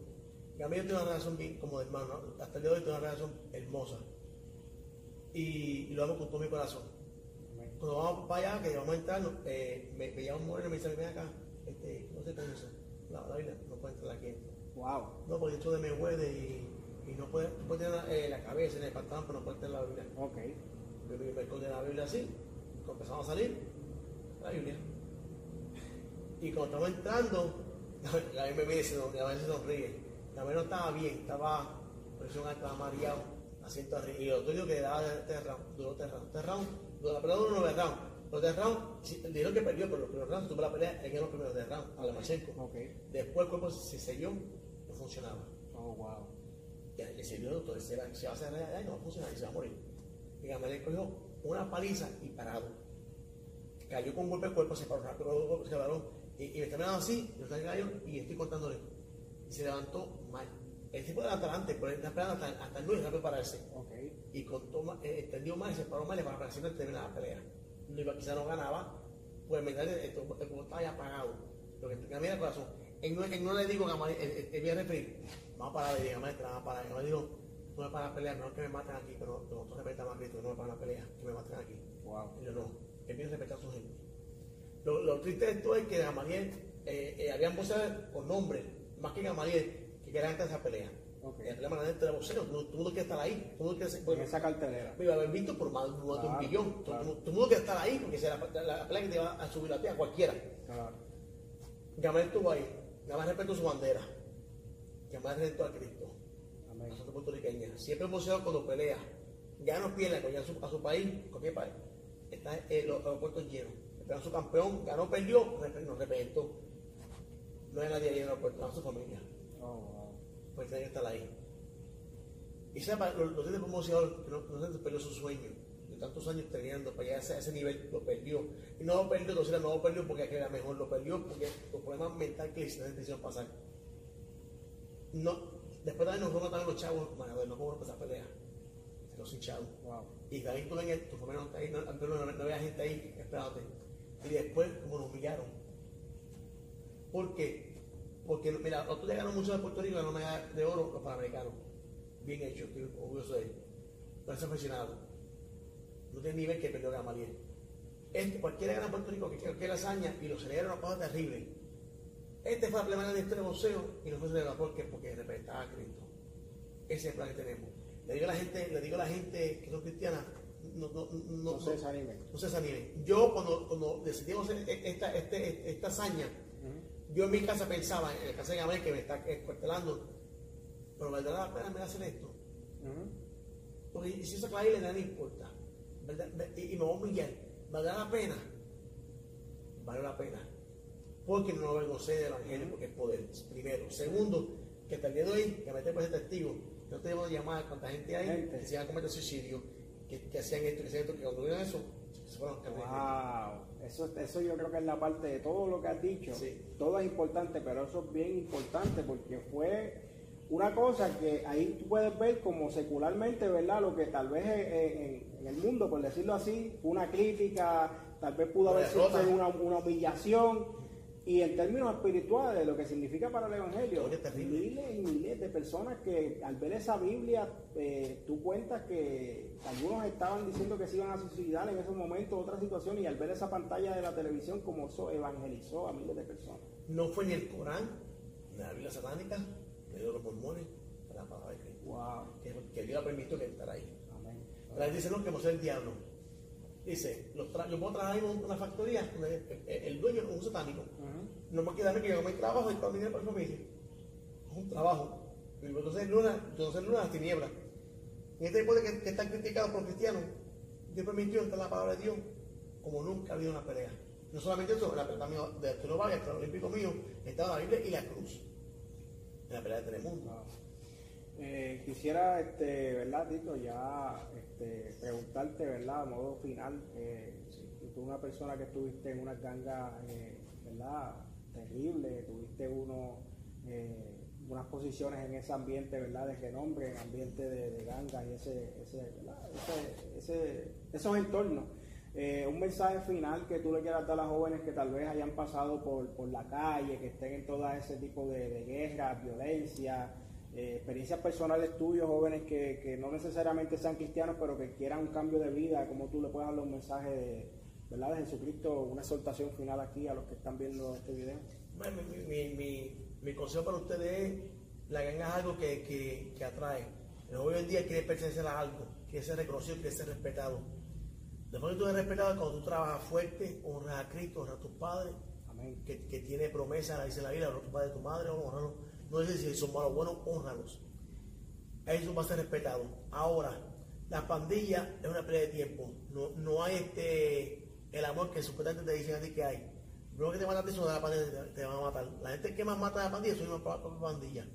Gamaliel tiene una relación bien, como de hermano, ¿no? hasta el día de hoy tiene una relación hermosa. Y, lo hago con todo mi corazón. Cuando vamos para allá, que vamos a entrar, eh, me, me llama un moreno y me dice, ven acá, este, no sé cómo es la, la Biblia, no puede entrar aquí. Wow. No, porque esto de me huele y, y no puede, tú puedes tener eh, la cabeza en el pantalón, pero no puedes tener la Biblia. Ok. Yo me, me escondí la Biblia así, empezamos a salir, la Biblia. Y cuando estamos entrando, la Biblia me dice, la Biblia se sonríe. La Biblia no estaba bien, estaba presión alta, estaba mareado, asiento arriba. Y yo digo que daba tres rounds, duró tres rounds. Tres rounds, la pelea duró nueve rounds. Los tres rounds, sí, el dinero que perdió, pero los primeros rounds tuvo la pelea, ganó los primeros tres rounds, a la Machenko. Ok. Después el cuerpo se selló, no funcionaba. Oh, wow. Ya le sirvió el doctor, se va, se va a cerrar allá y no va a funcionar y se va a morir. Y Gamaliel cogió una paliza y parado. Cayó con un golpe de cuerpo, se paró rápido, se paró. Y, y me está mirando así, yo estoy gallo y estoy contándole. Y se levantó mal, el tipo de adelante, pero él está esperando hasta, hasta el 9 para prepararse. Ok. Y con toma, eh, extendió más y se paró más para para siempre terminar la pelea. No iba, quizá no ganaba, pues me el, el, el juego estaba ya apagado. Lo que mira el corazón. Él no, él no le digo que viene a referir, vamos a parar, le digo, maestra, vamos a parar. Yo le digo, no me paran la pelea, mejor que me maten aquí, pero nosotros respetamos a Cristo, no me paran la pelea, que me maten aquí. Wow. Y yo no, él viene a respetar a su gente. Lo, lo triste de esto es que Gamaliel, eh, eh, habían voces con nombre, más que Gamaliel, que querían esa pelea. Ok. El problema de de boxeo, todo el mundo quiere estar ahí, todo el mundo quiere ser- En bueno, esa cartelera. me iba a haber visto por más, más de un Claro, billón. Todo, claro. todo el mundo quiere estar ahí porque será la, la, la pelea que te va a subir la tía, cualquiera. Claro. Gamaliel estuvo ahí, Gamaliel respetó su bandera, Gamaliel respetó a Cristo, Amén. a puertorriqueña. Siempre el boxeo cuando pelea, ya no pierde, cuando a su, a su país, cualquier país, está en los aeropuertos llenos. Esperan su campeón, ganó, perdió, no representó. No hay nadie en el aeropuerto, no su familia. Oh, wow. Pues tiene que estar ahí. Y sepa, los, los de promoción, no, no se perdió su sueño, de tantos años teniendo, para llegar a ese, a ese nivel, lo perdió. Y no lo perdió, entonces no lo perdió porque era mejor, lo perdió porque los problemas mentales que le hicieron hicieron pasar. No, después también nos fueron a los chavos, manador, no como esa pelea. Se los hincharon. Wow. Y también tú en tu familia no está ahí, no, no, no, no había gente ahí esperándote. Y después, como nos humillaron. ¿Por qué? Porque, mira, nosotros llegaron muchos de Puerto Rico, ganó medalla de oro los panamericanos. Bien hecho, estoy orgulloso de ellos. Pero ese aficionado. No tiene nivel que perdió Gamaliel. Este, cualquiera gana Puerto Rico que cualquier hazaña y lo celebra una cosa terrible. Este fue la primera de de boxeo y no fue celebrado porque, porque respetaba a Cristo. Ese es el plan que tenemos. Le digo a la gente, le digo a la gente que son cristianas, no, no, no, No se desanimen. no se desanimen. Yo cuando, cuando decidimos hacer esta, este- esta hazaña. Yo en mi casa pensaba, en la casa de Gamaliel que me está escuartelando, pero valdrá la pena me hacer esto. Porque si eso a le no importa. ¿verdad? Y, y me voy a humillar. ¿Valdrá la pena? Vale la pena. Porque no lo avergoncé del Evangelio, porque es poder. Primero. Segundo, que hasta el día de hoy, que me tengo ese testigo, no tenemos llamar a cuánta gente hay Gente. que se iban a cometer suicidio, que, que hacían esto, que hacían esto, que cuando vieron eso, se fueron a. Wow, eso, eso yo creo que es la parte de todo lo que has dicho. Sí. Todo es importante, pero eso es bien importante porque fue una cosa que ahí tú puedes ver como secularmente, ¿verdad? Lo que tal vez en, en- en el mundo, por decirlo así, fue una crítica, tal vez pudo haber sido una, una humillación. Y en términos espirituales, lo que significa para el Evangelio, miles y miles de personas que al ver esa Biblia, eh, tú cuentas que algunos estaban diciendo que se iban a suicidar en esos momentos, otras situaciones, y al ver esa pantalla de la televisión, como eso evangelizó a miles de personas. No fue ni el Corán, ni la Biblia satánica, ni de los mormones, la palabra de Cristo. Wow, Que, que Dios ha permitido que estar ahí. amén. La gente dice, no, que no el diablo. Dice, los yo puedo trabajar en una factoría, donde el, el dueño es un satánico. No me queda a mí que yo mi trabajo y todo dinero para mi familia. Es un trabajo. Y yo soy luna, yo soy luna de las tinieblas. En este tiempo de que, que están criticados por cristianos, Dios permitió entrar la palabra de Dios como nunca ha habido una pelea. No solamente eso, la pelea mío de Arturo Vargas, el olímpico mío, estaba la Biblia y la cruz. En la pelea de Telemundo. Eh, quisiera, este, ¿verdad, Tito? Ya este, preguntarte, ¿verdad? A modo final, eh, tú una persona que estuviste en una ganga, eh, ¿verdad? Terrible, tuviste uno, eh, unas posiciones en ese ambiente, ¿verdad? De renombre, en ambiente de, ganga y ese, ese. Ese- ese- esos entornos. Un mensaje final que tú le quieras dar a jóvenes que tal vez hayan pasado por, por la calle, que estén en todo ese tipo de, de guerra, violencia, eh, experiencias personales tuyas, jóvenes que, que no necesariamente sean cristianos, pero que quieran un cambio de vida, como tú le puedes darle un mensaje de, ¿verdad? de Jesucristo, una exhortación final aquí a los que están viendo este video. Bueno, mi, mi, mi, mi consejo para ustedes es, la ganga es algo que, que, que atrae. El joven hoy en día quiere pertenecer a algo, quiere ser reconocido, quiere ser respetado. Después que tú eres respetado, cuando tú trabajas fuerte, honras a Cristo, honras a tus padres, Amén. que, que tiene promesa, dice la Biblia, honra a tu padre y tu madre, honralos. No dice si son malos buenos, honralos. Eso va a ser respetado. Ahora, la pandilla es una pelea de tiempo. No, no hay este el amor que supuestamente te dicen a ti que hay. Lo que te matan a de la pandilla, te, van a matar. La gente que más mata de la pandilla son una propia pandilla.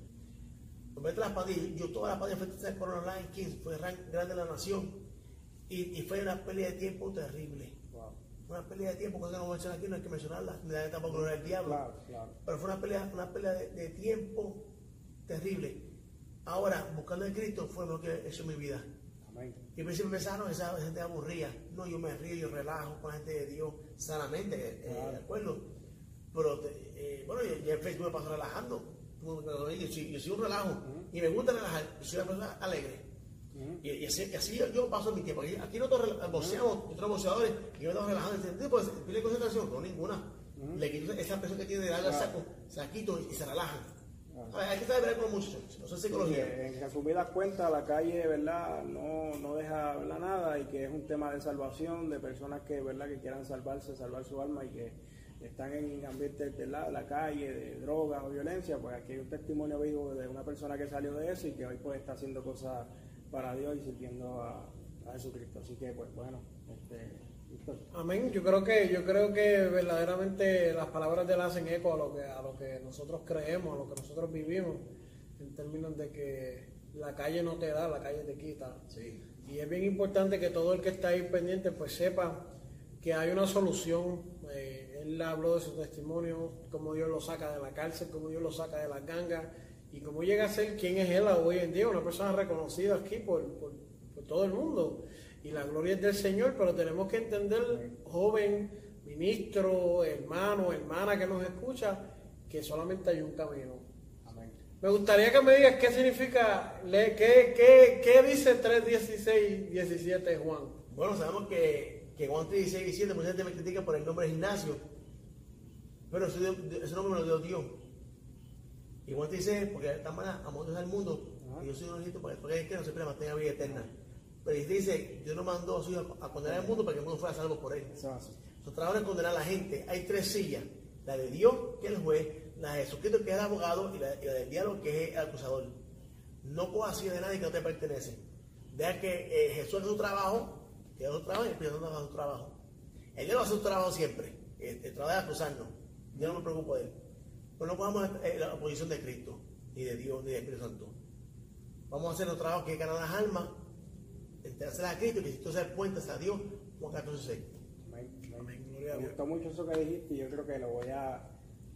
Vete las pandillas. Yo toda la pandilla fue por online Kings, fue ran- grande la nación. Y, y fue una pelea de tiempo terrible. Una pelea de tiempo, que no voy a mencionar aquí, no hay que mencionarla, ni la tampoco gloria del diablo. Claro, claro. Pero fue una pelea, una pelea de, de tiempo terrible. Ahora, buscando a Cristo fue lo que en mi vida. Amén. Y al principio pensaron esa gente aburría. No, yo me río, yo relajo con la gente de Dios sanamente, eh, Claro. de acuerdo. Pero, eh, bueno, ya, ya en Facebook me paso relajando. Yo soy, yo soy un relajo y me gusta relajar. Yo soy una persona alegre. Y, y así, y así yo, yo paso mi tiempo. Aquí, aquí nosotros boxeamos, otros boxeadores, y yo me estamos relajando. Tipo, ¿tiene concentración? No, ninguna. Le quito esa presión que tiene de darle al saco, se la quito y se relajan. Claro. A ver, hay que saber con los muchachos, no sé Sí, psicología. en resumidas cuentas, la calle, ¿verdad? No, no deja ¿verdad? nada y que es un tema de salvación de personas que, ¿verdad? Que quieran salvarse, salvar su alma y que están en ambientes de la, la calle, de drogas o violencia. Pues aquí hay un testimonio vivo de una persona que salió de eso y que hoy pues está haciendo cosas para Dios y sirviendo a, a Jesucristo. Así que, pues bueno, este. Amén. Yo creo que yo creo que verdaderamente las palabras de él hacen eco a lo que a lo que nosotros creemos, a lo que nosotros vivimos, en términos de que la calle no te da, la calle te quita. Sí. Y es bien importante que todo el que está ahí pendiente pues sepa que hay una solución. Eh, él habló de su testimonio, cómo Dios lo saca de la cárcel, cómo Dios lo saca de las gangas y cómo llega a ser quién es él hoy en día, una persona reconocida aquí por, por- por todo el mundo. Y la gloria es del Señor, pero tenemos que entender, joven, ministro, hermano, hermana que nos escucha, que solamente hay un camino. Amén. Me gustaría que me digas qué significa, qué, qué, qué dice 3, 16, 17 Juan. Bueno, sabemos que, que Juan 3, 16 y 17, mucha gente me critica por el nombre de Ignacio, pero ese nombre me lo dio Dios. Y Juan 3, 16, porque manera amó Dios al mundo, y yo soy un hijito para que el que no siempre mantenga vida eterna. Pero y dice, Dios no mandó a su hijo a condenar al mundo para que el mundo fuera salvo por él. Su trabajo es condenar a la gente. Hay tres sillas: la de Dios, que es el juez, la de Jesucristo, que es el abogado, y la, y la del diablo, que es el acusador. No cojas silla de nadie que no te pertenece. Deja que eh, Jesús haga su trabajo, que haga su trabajo y el Espíritu haga su trabajo. El diablo hace su trabajo siempre. El, el trabajo de acusarnos. Yo no me preocupo de él. Pero no cojamos eh, la oposición de Cristo, ni de Dios, ni del Espíritu Santo. Vamos a hacer nuestro trabajo que es ganar las almas, enterárselas a Cristo y que si tú seas puentes a Dios, Juan 14, 6. Amén. Amén, gloria a Me Dios. gustó mucho eso que dijiste y yo creo que lo voy a...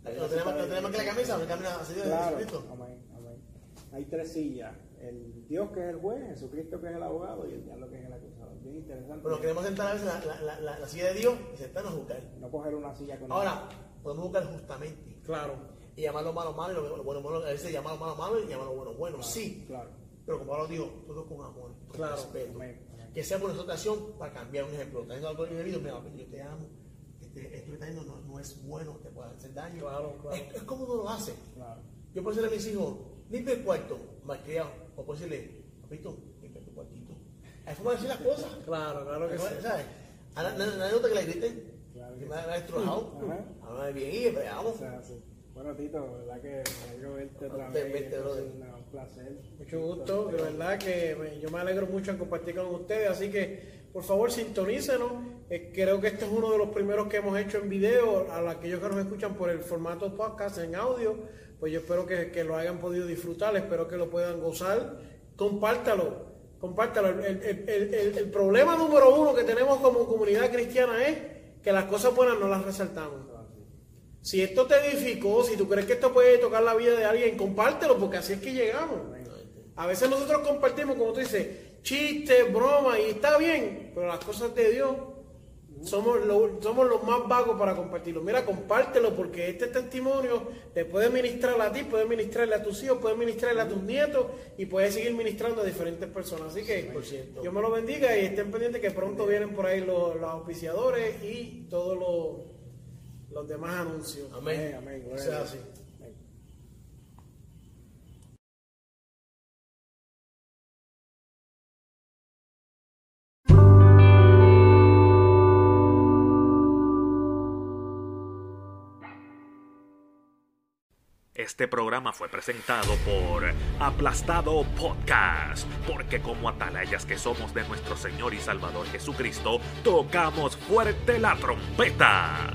Lo tenemos, lo tenemos que la camisa, no camina a Dios Claro, Jesucristo. amén, amén. Hay tres sillas. El Dios que es el juez, Jesucristo que es el abogado y el diablo que es el acusador. Bien interesante. Pero queremos sentar a veces la, la, la, la, la silla de Dios y sentarnos a buscar. No coger una silla con Ahora, podemos buscar justamente Claro. Y llamar lo malo malo y lo bueno bueno. A veces llamar lo malo malo y llamar lo bueno bueno. Sí, Claro. pero como Pablo dijo, todo con amor, con Claro. respeto. Amén, amén. Que sea por nuestra ocasión para cambiar un ejemplo. Está algo indebido, mira, yo te amo. Este, esto que está no, no es bueno, te puede hacer daño. Claro, claro. Es, es como uno lo hace. Claro. Yo puedo decirle a mis hijos, limpia el cuarto, malcriado. O puedo decirle, papito, limpia tu cuartito. Hay forma de decir las cosas. Claro, claro que sí. ¿Sabes? A nadie nota que le griten. Claro Que que me ha destrozado. Habla bien y veamos. Bueno, Tito, verdad que me alegro verte otra Te- vez. un un placer. Mucho gusto, de verdad que me- yo me alegro mucho en compartir con ustedes, así que por favor sintonícenos. Eh, creo que este es uno de los primeros que hemos hecho en video, a aquellos que nos escuchan por el formato podcast en audio, pues yo espero que, que lo hayan podido disfrutar, espero que lo puedan gozar. Compártalo, compártalo. El, el- el- el- el problema número uno que tenemos como comunidad cristiana es que las cosas buenas no las resaltamos. Si esto te edificó, si tú crees que esto puede tocar la vida de alguien, compártelo, porque así es que llegamos. A veces nosotros compartimos, como tú dices, chistes, bromas, y está bien, pero las cosas de Dios somos, lo- somos los más vagos para compartirlo. Mira, compártelo, porque este testimonio te puede ministrar a ti, puede ministrarle a tus hijos, puede ministrarle a tus nietos, y puede seguir ministrando a diferentes personas. Así que 100%. Dios me lo bendiga y estén pendientes que pronto vienen por ahí los, los auspiciadores y todos los, los demás anuncios. Amén. Amén, amén. O sea, así. Amén. Este programa fue presentado por Aplastado Podcast, porque como atalayas que somos de nuestro Señor y Salvador Jesucristo, tocamos fuerte la trompeta.